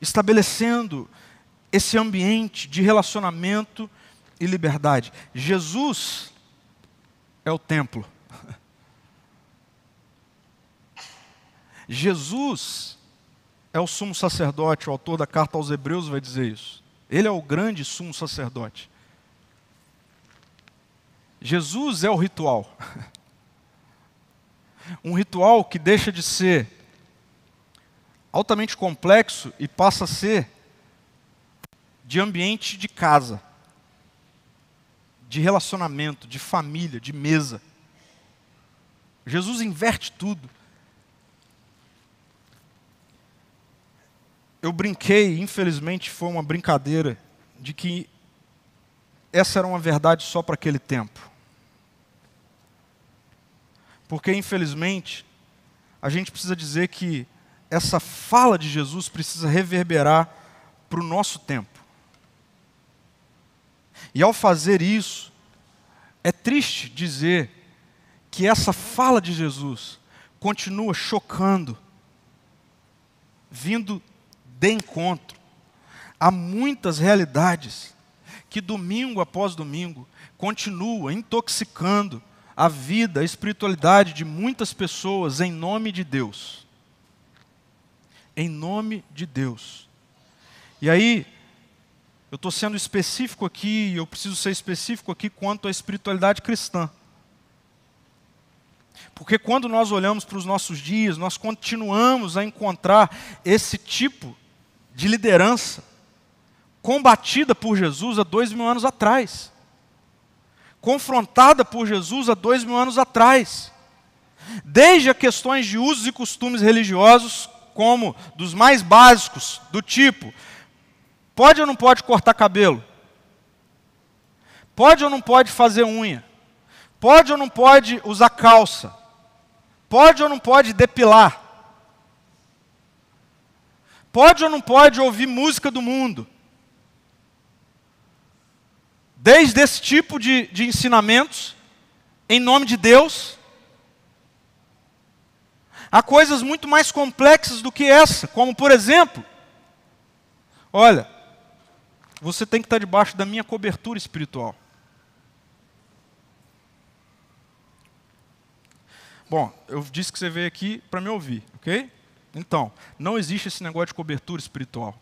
Estabelecendo esse ambiente de relacionamento e liberdade. Jesus é o templo. Jesus é o sumo sacerdote, o autor da carta aos Hebreus vai dizer isso. Ele é o grande sumo sacerdote. Jesus é o ritual. Um ritual que deixa de ser altamente complexo e passa a ser de ambiente de casa de relacionamento, de família, de mesa. Jesus inverte tudo. Eu brinquei, infelizmente foi uma brincadeira, de que essa era uma verdade só para aquele tempo. Porque, infelizmente, a gente precisa dizer que essa fala de Jesus precisa reverberar para o nosso tempo. E ao fazer isso, é triste dizer que essa fala de Jesus continua chocando, vindo de encontro a muitas realidades que domingo após domingo continua intoxicando a vida, a espiritualidade de muitas pessoas em nome de Deus. Em nome de Deus. E aí, eu estou sendo específico aqui, eu preciso ser específico aqui quanto à espiritualidade cristã. Porque quando nós olhamos para os nossos dias, nós continuamos a encontrar esse tipo de liderança combatida por Jesus há dois mil anos atrás confrontada por Jesus há dois mil anos atrás. Desde a questões de usos e costumes religiosos, como dos mais básicos, do tipo: pode ou não pode cortar cabelo? Pode ou não pode fazer unha? Pode ou não pode usar calça? Pode ou não pode depilar? Pode ou não pode ouvir música do mundo? desde esse tipo de, de ensinamentos, em nome de Deus, há coisas muito mais complexas do que essa, como por exemplo, olha, você tem que estar debaixo da minha cobertura espiritual. Bom, eu disse que você veio aqui para me ouvir, ok? Então, não existe esse negócio de cobertura espiritual.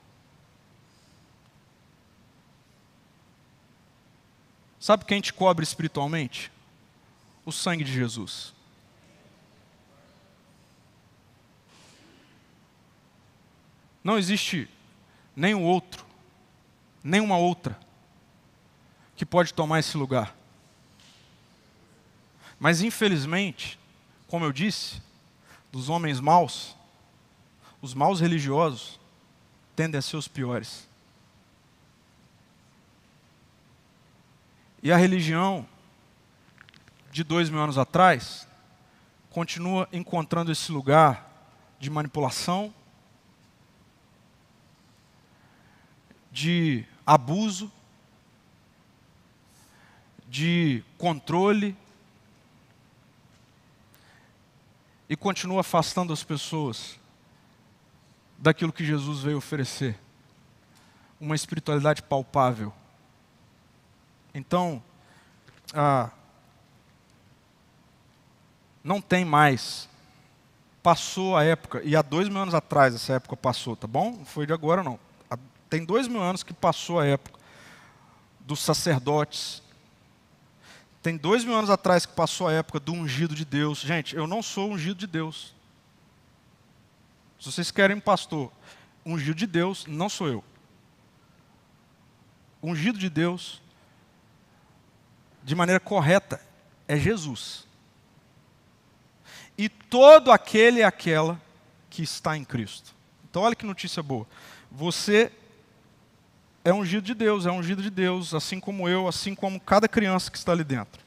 Sabe quem te cobre espiritualmente? O sangue de Jesus. Não existe nenhum outro, nenhuma outra, que pode tomar esse lugar. Mas infelizmente, como eu disse, dos homens maus, os maus religiosos tendem a ser os piores. E a religião de dois mil anos atrás continua encontrando esse lugar de manipulação, de abuso, de controle, e continua afastando as pessoas daquilo que Jesus veio oferecer uma espiritualidade palpável então, ah, não tem mais. Passou a época, e há dois mil anos atrás essa época passou, tá bom? Não foi de agora não. Tem dois mil anos que passou a época dos sacerdotes. Tem dois mil anos atrás que passou a época do ungido de Deus. Gente, eu não sou ungido de Deus. Se vocês querem pastor ungido de Deus, não sou eu. Ungido de Deus de maneira correta é Jesus. E todo aquele e aquela que está em Cristo. Então, olha que notícia boa. Você é ungido de Deus, é ungido de Deus, assim como eu, assim como cada criança que está ali dentro.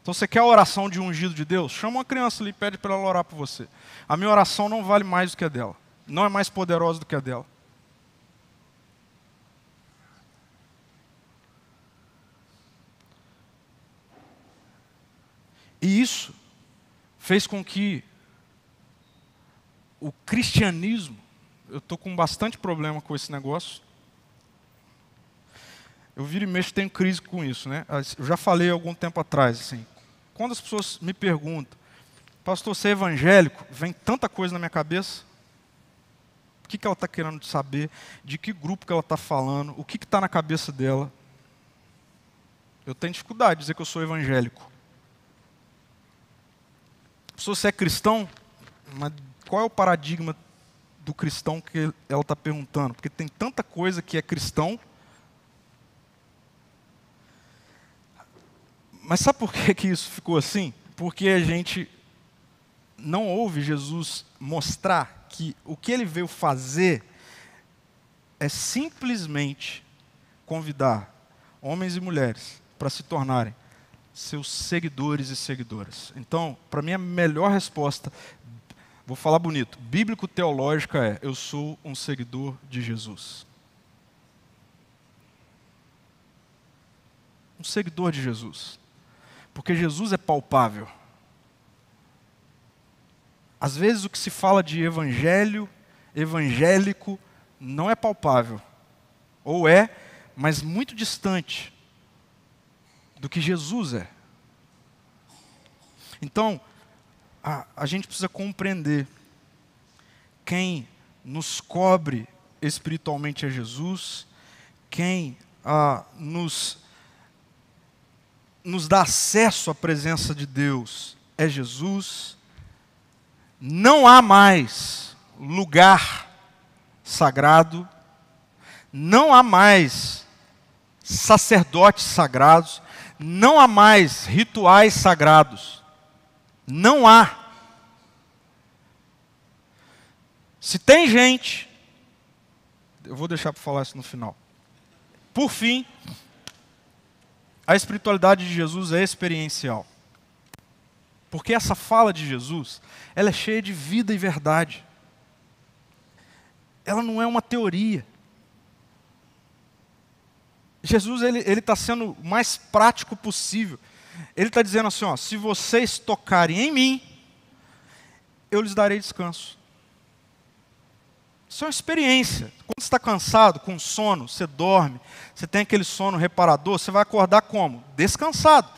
Então, você quer a oração de ungido de Deus? Chama uma criança ali e pede para ela orar por você. A minha oração não vale mais do que a dela. Não é mais poderosa do que a dela. E isso fez com que o cristianismo, eu estou com bastante problema com esse negócio. Eu viro e mexo, tenho crise com isso, né? Eu já falei algum tempo atrás, assim. Quando as pessoas me perguntam, pastor, você é evangélico? Vem tanta coisa na minha cabeça. O que, que ela está querendo saber? De que grupo que ela está falando? O que está na cabeça dela? Eu tenho dificuldade de dizer que eu sou evangélico. Se você é cristão, mas qual é o paradigma do cristão que ela está perguntando? Porque tem tanta coisa que é cristão. Mas sabe por que, que isso ficou assim? Porque a gente não ouve Jesus mostrar que o que ele veio fazer é simplesmente convidar homens e mulheres para se tornarem seus seguidores e seguidoras. Então, para mim, a melhor resposta, vou falar bonito, bíblico-teológica é: eu sou um seguidor de Jesus. Um seguidor de Jesus. Porque Jesus é palpável. Às vezes o que se fala de evangelho, evangélico, não é palpável. Ou é, mas muito distante do que Jesus é. Então, a, a gente precisa compreender quem nos cobre espiritualmente é Jesus, quem ah, nos, nos dá acesso à presença de Deus é Jesus. Não há mais lugar sagrado, não há mais sacerdotes sagrados, não há mais rituais sagrados. Não há. Se tem gente, eu vou deixar para falar isso no final. Por fim, a espiritualidade de Jesus é experiencial. Porque essa fala de Jesus, ela é cheia de vida e verdade. Ela não é uma teoria. Jesus ele está sendo o mais prático possível. Ele está dizendo assim: ó, se vocês tocarem em mim, eu lhes darei descanso. Isso é uma experiência. Quando você está cansado, com sono, você dorme, você tem aquele sono reparador, você vai acordar como? Descansado.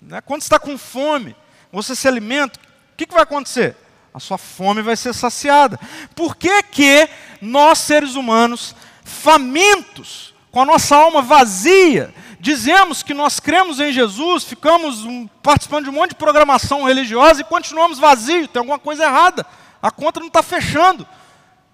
Né? Quando você está com fome, você se alimenta, o que, que vai acontecer? A sua fome vai ser saciada. Por que, que nós, seres humanos, famintos, com a nossa alma vazia, dizemos que nós cremos em Jesus, ficamos participando de um monte de programação religiosa e continuamos vazios, tem alguma coisa errada. A conta não está fechando.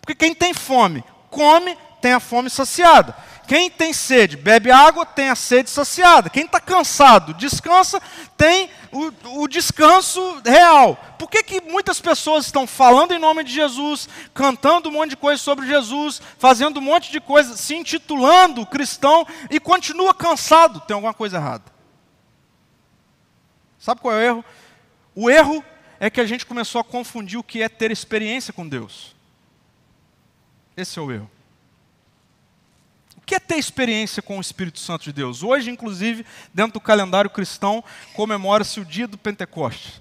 Porque quem tem fome, come, tem a fome saciada. Quem tem sede, bebe água, tem a sede saciada. Quem está cansado, descansa, tem o, o, descanso real. Por que, que muitas pessoas estão falando em nome de Jesus, cantando um monte de coisa sobre Jesus, fazendo um monte de coisa, se intitulando cristão e continua cansado? Tem alguma coisa errada. Sabe qual é o erro? O erro é que a gente começou a confundir o que é ter experiência com Deus. Esse é o erro que é ter experiência com o Espírito Santo de Deus? Hoje, inclusive, dentro do calendário cristão, comemora-se o dia do Pentecostes.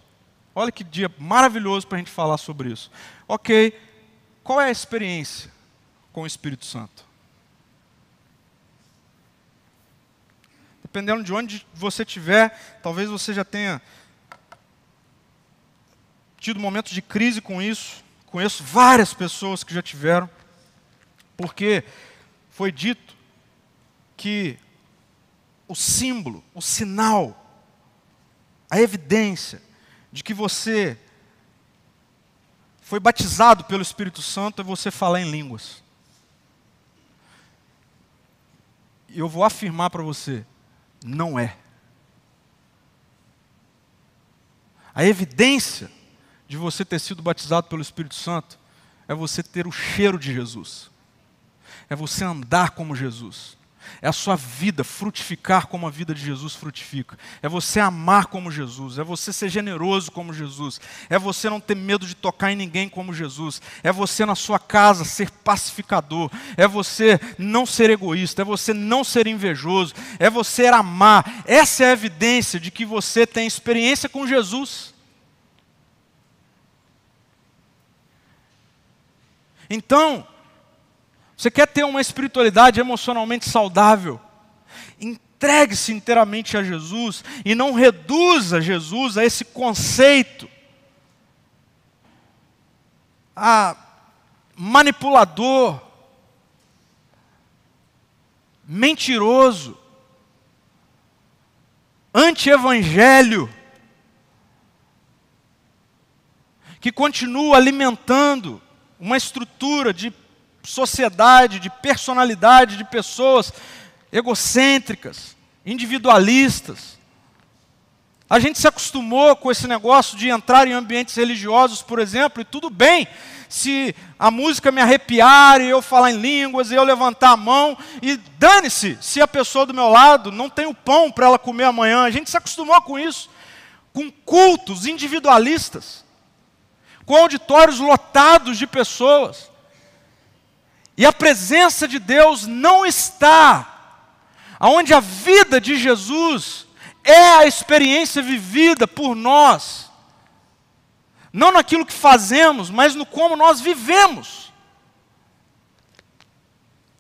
Olha que dia maravilhoso para a gente falar sobre isso. Ok, qual é a experiência com o Espírito Santo? Dependendo de onde você estiver, talvez você já tenha tido momentos de crise com isso. Conheço várias pessoas que já tiveram, porque foi dito que o símbolo, o sinal, a evidência de que você foi batizado pelo Espírito Santo é você falar em línguas. E eu vou afirmar para você, não é. A evidência de você ter sido batizado pelo Espírito Santo é você ter o cheiro de Jesus. É você andar como Jesus. É a sua vida frutificar como a vida de Jesus frutifica. É você amar como Jesus. É você ser generoso como Jesus. É você não ter medo de tocar em ninguém como Jesus. É você na sua casa ser pacificador. É você não ser egoísta. É você não ser invejoso. É você amar. Essa é a evidência de que você tem experiência com Jesus. Então, você quer ter uma espiritualidade emocionalmente saudável? Entregue-se inteiramente a Jesus e não reduza Jesus a esse conceito a manipulador, mentiroso, anti-evangelho, que continua alimentando uma estrutura de sociedade, de personalidade de pessoas egocêntricas, individualistas, A gente se acostumou com esse negócio de entrar em ambientes religiosos, por exemplo, e tudo bem se a música me arrepiar e eu falar em línguas e eu levantar a mão e dane-se se a pessoa do meu lado não tem o pão para ela comer amanhã. A gente se acostumou com isso, com cultos individualistas, com auditórios lotados de pessoas. E a presença de Deus não está aonde a vida de Jesus é a experiência vivida por nós. Não naquilo que fazemos, mas no como nós vivemos.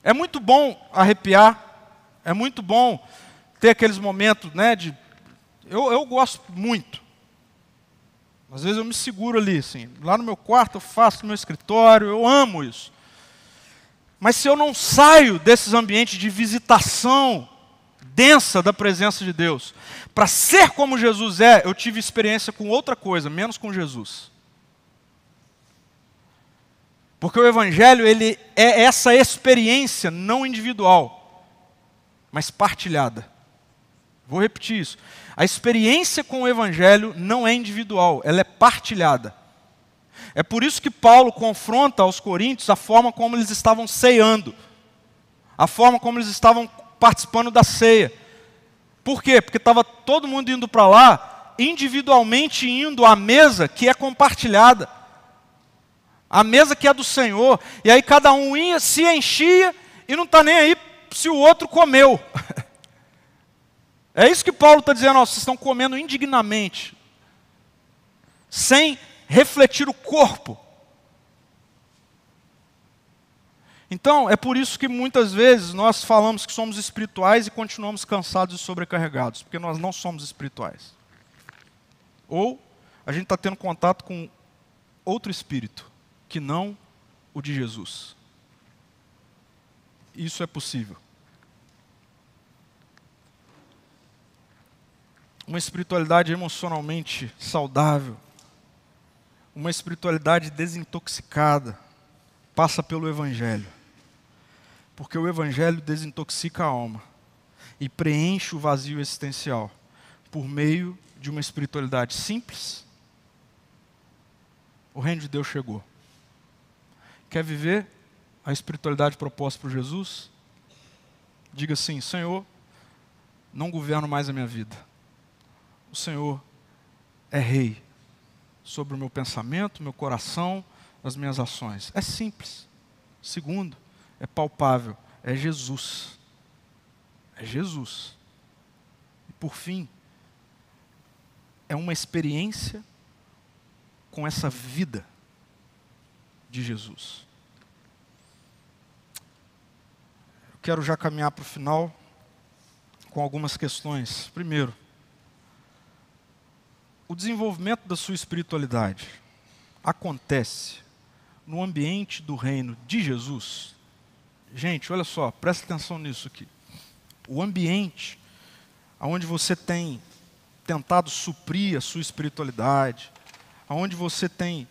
É muito bom arrepiar, é muito bom ter aqueles momentos, né, de... Eu, eu gosto muito. Às vezes eu me seguro ali, assim. Lá no meu quarto eu faço no meu escritório, eu amo isso. Mas se eu não saio desses ambientes de visitação densa da presença de Deus. Para ser como Jesus é, eu tive experiência com outra coisa, menos com Jesus. Porque o evangelho ele é essa experiência não individual, mas partilhada. Vou repetir isso. A experiência com o evangelho não é individual, ela é partilhada. É por isso que Paulo confronta aos coríntios a forma como eles estavam ceando, a forma como eles estavam participando da ceia. Por quê? Porque estava todo mundo indo para lá, individualmente indo à mesa que é compartilhada. A mesa que é do Senhor. E aí cada um ia, se enchia e não está nem aí se o outro comeu. <laughs> É isso que Paulo está dizendo, vocês estão comendo indignamente, sem refletir o corpo. Então, é por isso que muitas vezes nós falamos que somos espirituais e continuamos cansados e sobrecarregados, porque nós não somos espirituais. Ou a gente está tendo contato com outro espírito, que não o de Jesus. Isso é possível. Uma espiritualidade emocionalmente saudável, uma espiritualidade desintoxicada, passa pelo Evangelho. Porque o Evangelho desintoxica a alma e preenche o vazio existencial por meio de uma espiritualidade simples. O reino de Deus chegou. Quer viver a espiritualidade proposta por Jesus? Diga assim: Senhor, não governo mais a minha vida. Senhor é rei sobre o meu pensamento, meu coração, as minhas ações. É simples. Segundo, é palpável, é Jesus. É Jesus. E por fim, é uma experiência com essa vida de Jesus. Eu quero já caminhar para o final com algumas questões. Primeiro, o desenvolvimento da sua espiritualidade acontece no ambiente do reino de Jesus? Gente, olha só, presta atenção nisso aqui. O ambiente onde você tem tentado suprir a sua espiritualidade, onde você tem.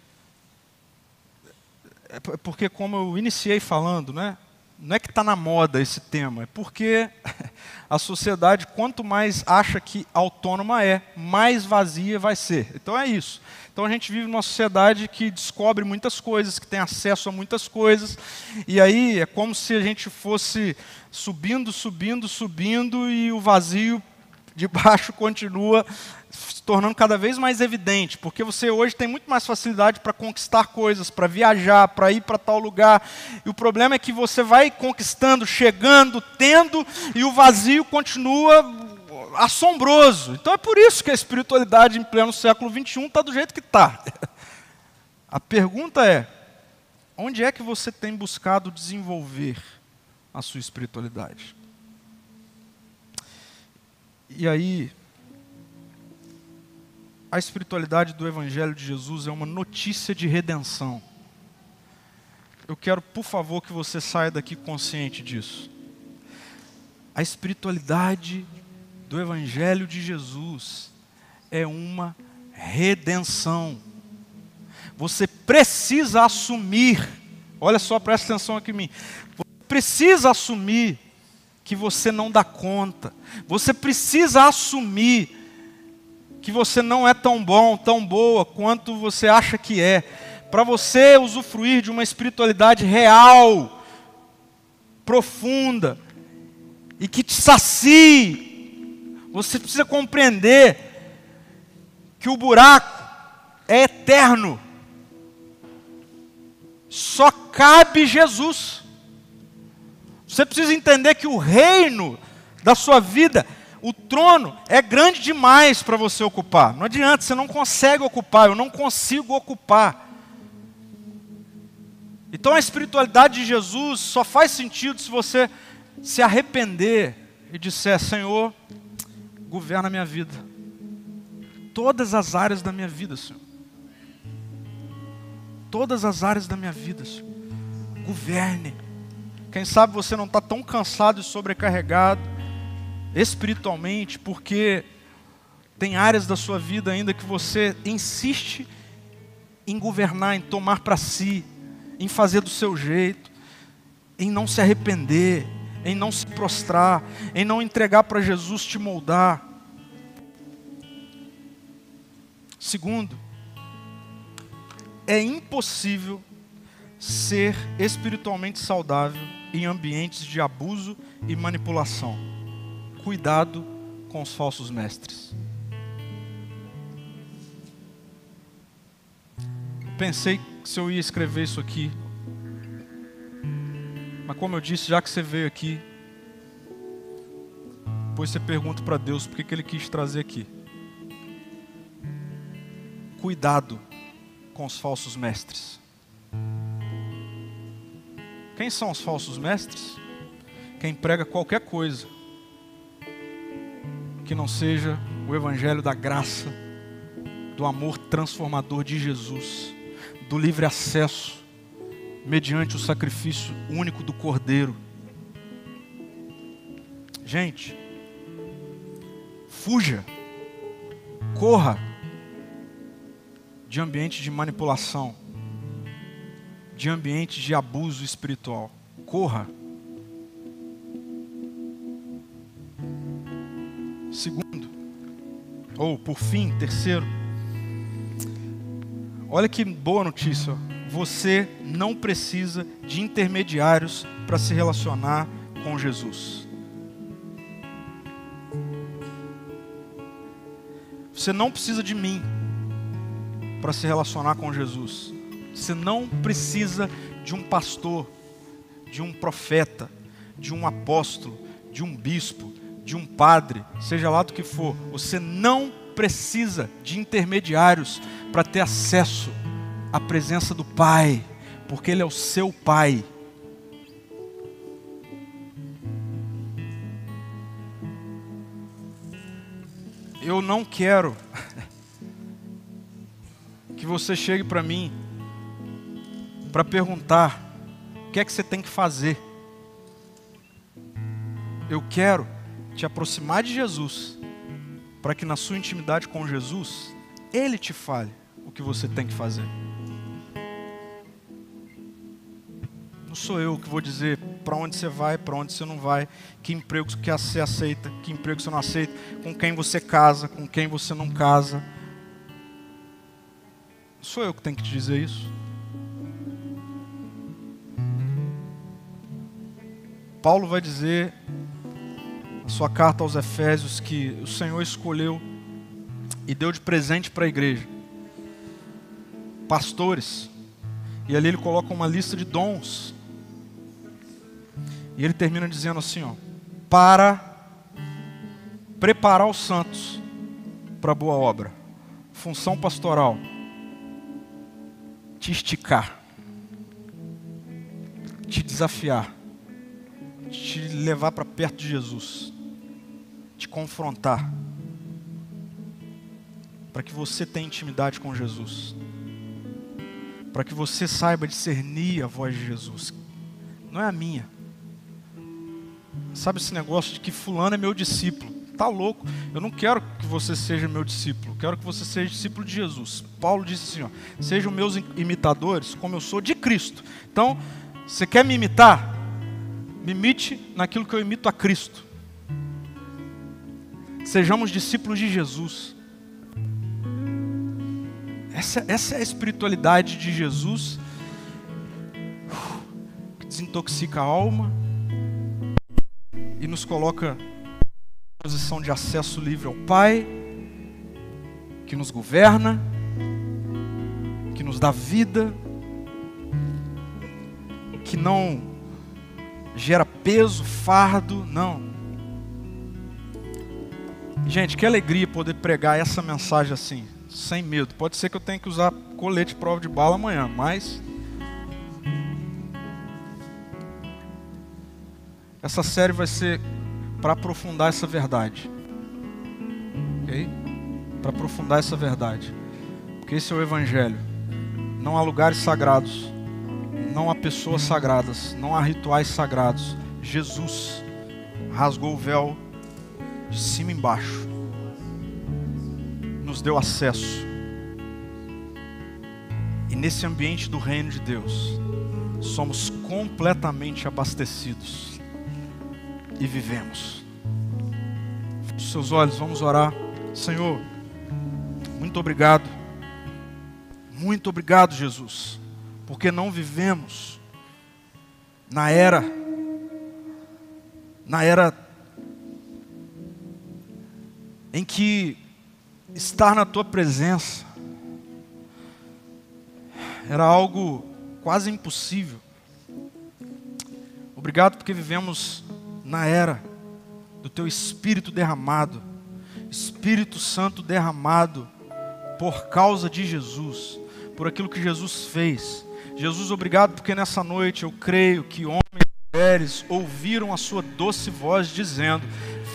É porque, como eu iniciei falando, né? Não é que está na moda esse tema, é porque <laughs> a sociedade, quanto mais acha que autônoma é, mais vazia vai ser. Então é isso. Então a gente vive numa sociedade que descobre muitas coisas, que tem acesso a muitas coisas, e aí é como se a gente fosse subindo, subindo, subindo, e o vazio de <laughs> baixo continua se tornando cada vez mais evidente, porque você hoje tem muito mais facilidade para conquistar coisas, para viajar, para ir para tal lugar. E o problema é que você vai conquistando, chegando, tendo, e o vazio continua assombroso. Então é por isso que a espiritualidade em pleno século XXI está do jeito que está. <laughs> A pergunta é: onde é que você tem buscado desenvolver a sua espiritualidade? E aí, a espiritualidade do Evangelho de Jesus é uma notícia de redenção. Eu quero, por favor, que você saia daqui consciente disso. A espiritualidade do Evangelho de Jesus é uma redenção. Você precisa assumir, olha só, presta atenção aqui em mim. Você precisa assumir que você não dá conta. Você precisa assumir que você não é tão bom, tão boa quanto você acha que é. Para você usufruir de uma espiritualidade real, profunda e que te sacie, você precisa compreender que o buraco é eterno. Só cabe Jesus. Você precisa entender que o reino da sua vida, o trono, é grande demais para você ocupar. Não adianta, você não consegue ocupar, eu não consigo ocupar. Então a espiritualidade de Jesus só faz sentido se você se arrepender e disser: Senhor, governa a minha vida. Todas as áreas da minha vida, Senhor. Todas as áreas da minha vida, Senhor. Governe. Quem sabe você não está tão cansado e sobrecarregado espiritualmente, porque tem áreas da sua vida ainda que você insiste em governar, em tomar para si, em fazer do seu jeito, em não se arrepender, em não se prostrar, em não entregar para Jesus te moldar. Segundo, é impossível ser espiritualmente saudável em ambientes de abuso e manipulação. Cuidado com os falsos mestres. Pensei se eu ia escrever isso aqui, mas como eu disse, já que você veio aqui, depois você pergunta para Deus por que Ele quis trazer aqui. Cuidado com os falsos mestres. Quem são os falsos mestres? Quem prega qualquer coisa que não seja o Evangelho da graça, do amor transformador de Jesus, do livre acesso, mediante o sacrifício único do Cordeiro. Gente, fuja, corra de ambiente de manipulação, de ambiente de abuso espiritual. Corra. Ou por fim, terceiro, olha que boa notícia. Você não precisa de intermediários para se relacionar com Jesus. Você não precisa de mim para se relacionar com Jesus. Você não precisa de um pastor, de um profeta, de um apóstolo, de um bispo, de um padre, seja lá do que for. Você não precisa de intermediários para ter acesso à presença do Pai, porque Ele é o seu Pai. Eu não quero <laughs> que você chegue para mim para perguntar o que é que você tem que fazer. Eu quero te aproximar de Jesus, para que na sua intimidade com Jesus, Ele te fale o que você tem que fazer. Não sou eu que vou dizer para onde você vai, para onde você não vai, que emprego você aceita, que emprego você não aceita, com quem você casa, com quem você não casa Sou eu que tenho que te dizer isso. Paulo vai dizer na sua carta aos Efésios que o Senhor escolheu e deu de presente para a igreja pastores. E ali ele coloca uma lista de dons. E ele termina dizendo assim, ó, para preparar os santos para a boa obra. Função pastoral te esticar, te desafiar, te levar para perto de Jesus, confrontar, para que você tenha intimidade com Jesus, para que você saiba discernir a voz de Jesus, não é a minha. Sabe esse negócio de que fulano é meu discípulo? Tá louco. Eu não quero que você seja meu discípulo. Quero que você seja discípulo de Jesus. Paulo disse assim: ó, sejam meus imitadores, como eu sou de Cristo. Então, você quer me imitar? Me imite naquilo que eu imito a Cristo. Sejamos discípulos de Jesus. Essa, essa é a espiritualidade de Jesus que desintoxica a alma e nos coloca em posição de acesso livre ao Pai, que nos governa, que nos dá vida, que não gera peso, fardo, não. Gente, que alegria poder pregar essa mensagem assim, sem medo. Pode ser que eu tenha que usar colete prova de bala amanhã, mas essa série vai ser para aprofundar essa verdade. OK? Para aprofundar essa verdade. Porque esse é o evangelho. Não há lugares sagrados, não há pessoas sagradas, não há rituais sagrados. Jesus rasgou o véu de cima embaixo. Nos deu acesso. E nesse ambiente do reino de Deus, somos completamente abastecidos e vivemos. Feche seus olhos, vamos orar. Senhor, muito obrigado. Muito obrigado, Jesus porque não vivemos na era na era em que estar na tua presença era algo quase impossível. Obrigado porque vivemos na era do teu Espírito derramado, Espírito Santo derramado por causa de Jesus, por aquilo que Jesus fez Jesus, obrigado porque nessa noite eu creio que homens e mulheres ouviram a sua doce voz dizendo: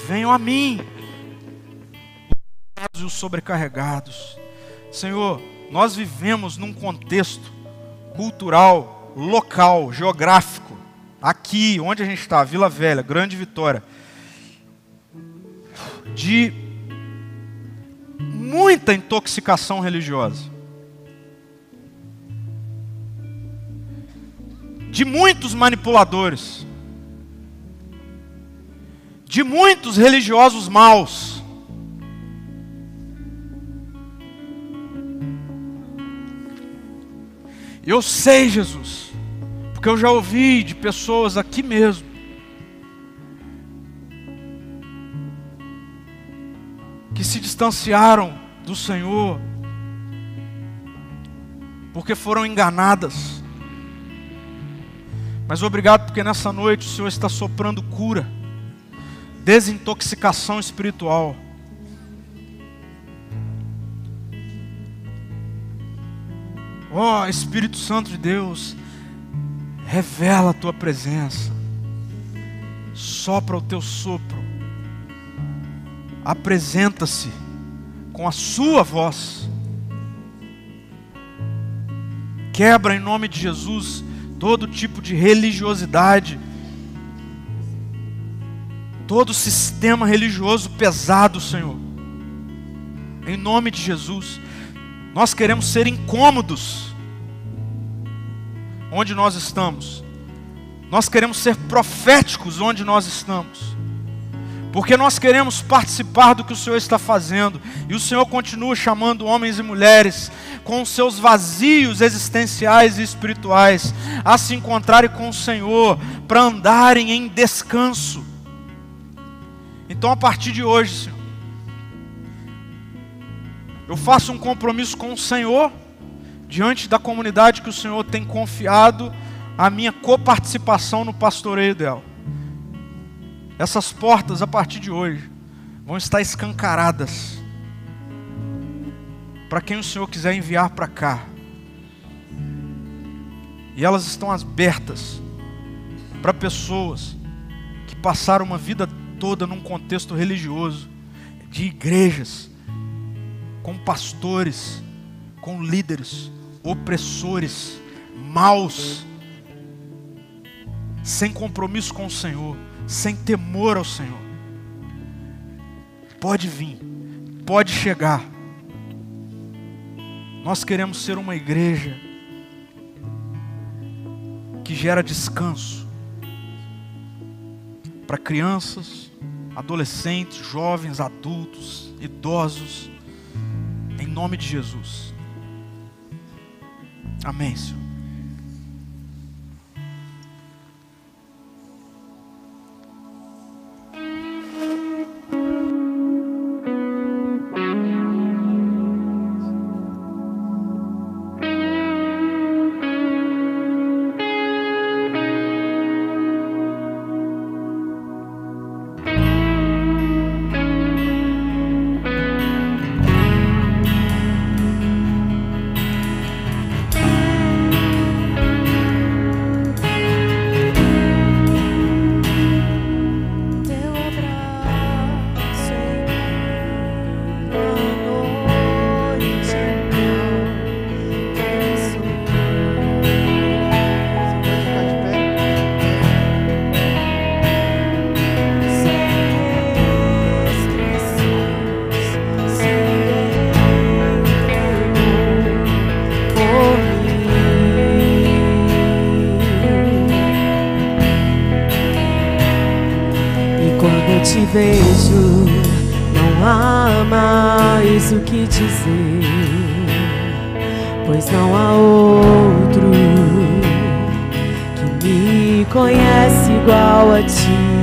Venham a mim, os os sobrecarregados. Senhor, nós vivemos num contexto cultural, local, geográfico, aqui onde a gente está, Vila Velha, Grande Vitória, de muita intoxicação religiosa. de muitos manipuladores, de muitos religiosos maus. Eu sei, Jesus, porque eu já ouvi de pessoas aqui mesmo, que se distanciaram do Senhor, porque foram enganadas. Mas obrigado porque nessa noite o Senhor está soprando cura, desintoxicação espiritual. Ó oh, Espírito Santo de Deus, revela a tua presença, sopra o teu sopro, apresenta-se com a sua voz, quebra em nome de Jesus todo tipo de religiosidade, todo sistema religioso pesado, Senhor. Em nome de Jesus, nós queremos ser incômodos onde nós estamos. Nós queremos ser proféticos onde nós estamos porque nós queremos participar do que o Senhor está fazendo, e o Senhor continua chamando homens e mulheres com seus vazios existenciais e espirituais a se encontrarem com o Senhor, para andarem em descanso. Então, a partir de hoje, Senhor, eu faço um compromisso com o Senhor, diante da comunidade que o Senhor tem confiado a minha coparticipação no pastoreio dela. Essas portas, a partir de hoje, vão estar escancaradas para quem o Senhor quiser enviar para cá. E elas estão abertas para pessoas que passaram uma vida toda num contexto religioso, de igrejas, com pastores, com líderes, opressores, maus, sem compromisso com o Senhor sem temor ao Senhor. Pode vir, pode chegar. Nós queremos ser uma igreja que gera descanso para crianças, adolescentes, jovens, adultos, idosos, nome de Jesus. Amém, Senhor. Te vejo, não há mais o que dizer, pois não há outro que me conhece igual a ti,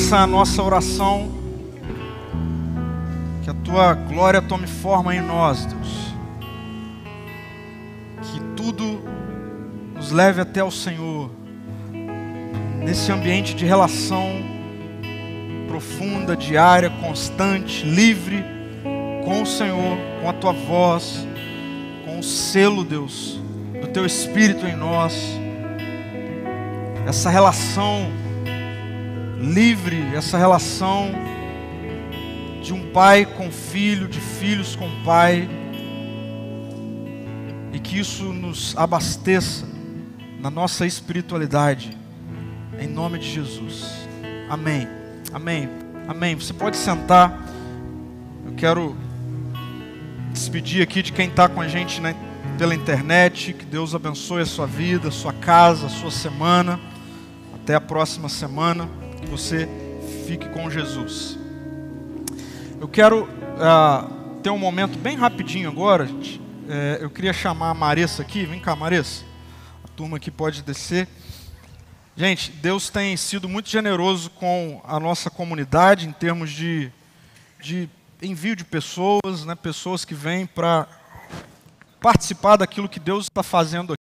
Essa a nossa oração. Que a tua glória tome forma em nós, Deus. Que tudo nos leve até o Senhor. Nesse ambiente de relação profunda, diária, constante, livre com o Senhor, com a tua voz, com o selo, Deus, do teu Espírito em nós. Essa relação livre, essa relação de um pai com filho, de filhos com pai. e que isso nos abasteça na nossa espiritualidade, em nome de Jesus. Amém. Amém. Amém. Você pode sentar. Eu quero despedir aqui de quem está com a gente né, pela internet. Que Deus abençoe a sua vida, a sua casa, a sua semana. Até a próxima semana. Você fique com Jesus. Eu quero uh, ter um momento bem rapidinho agora. É, eu queria chamar a Maressa aqui. Vem cá, Maressa. A turma aqui pode descer. Gente, Deus tem sido muito generoso com a nossa comunidade em termos de, de envio de pessoas, né, pessoas que vêm para participar daquilo que Deus está fazendo aqui.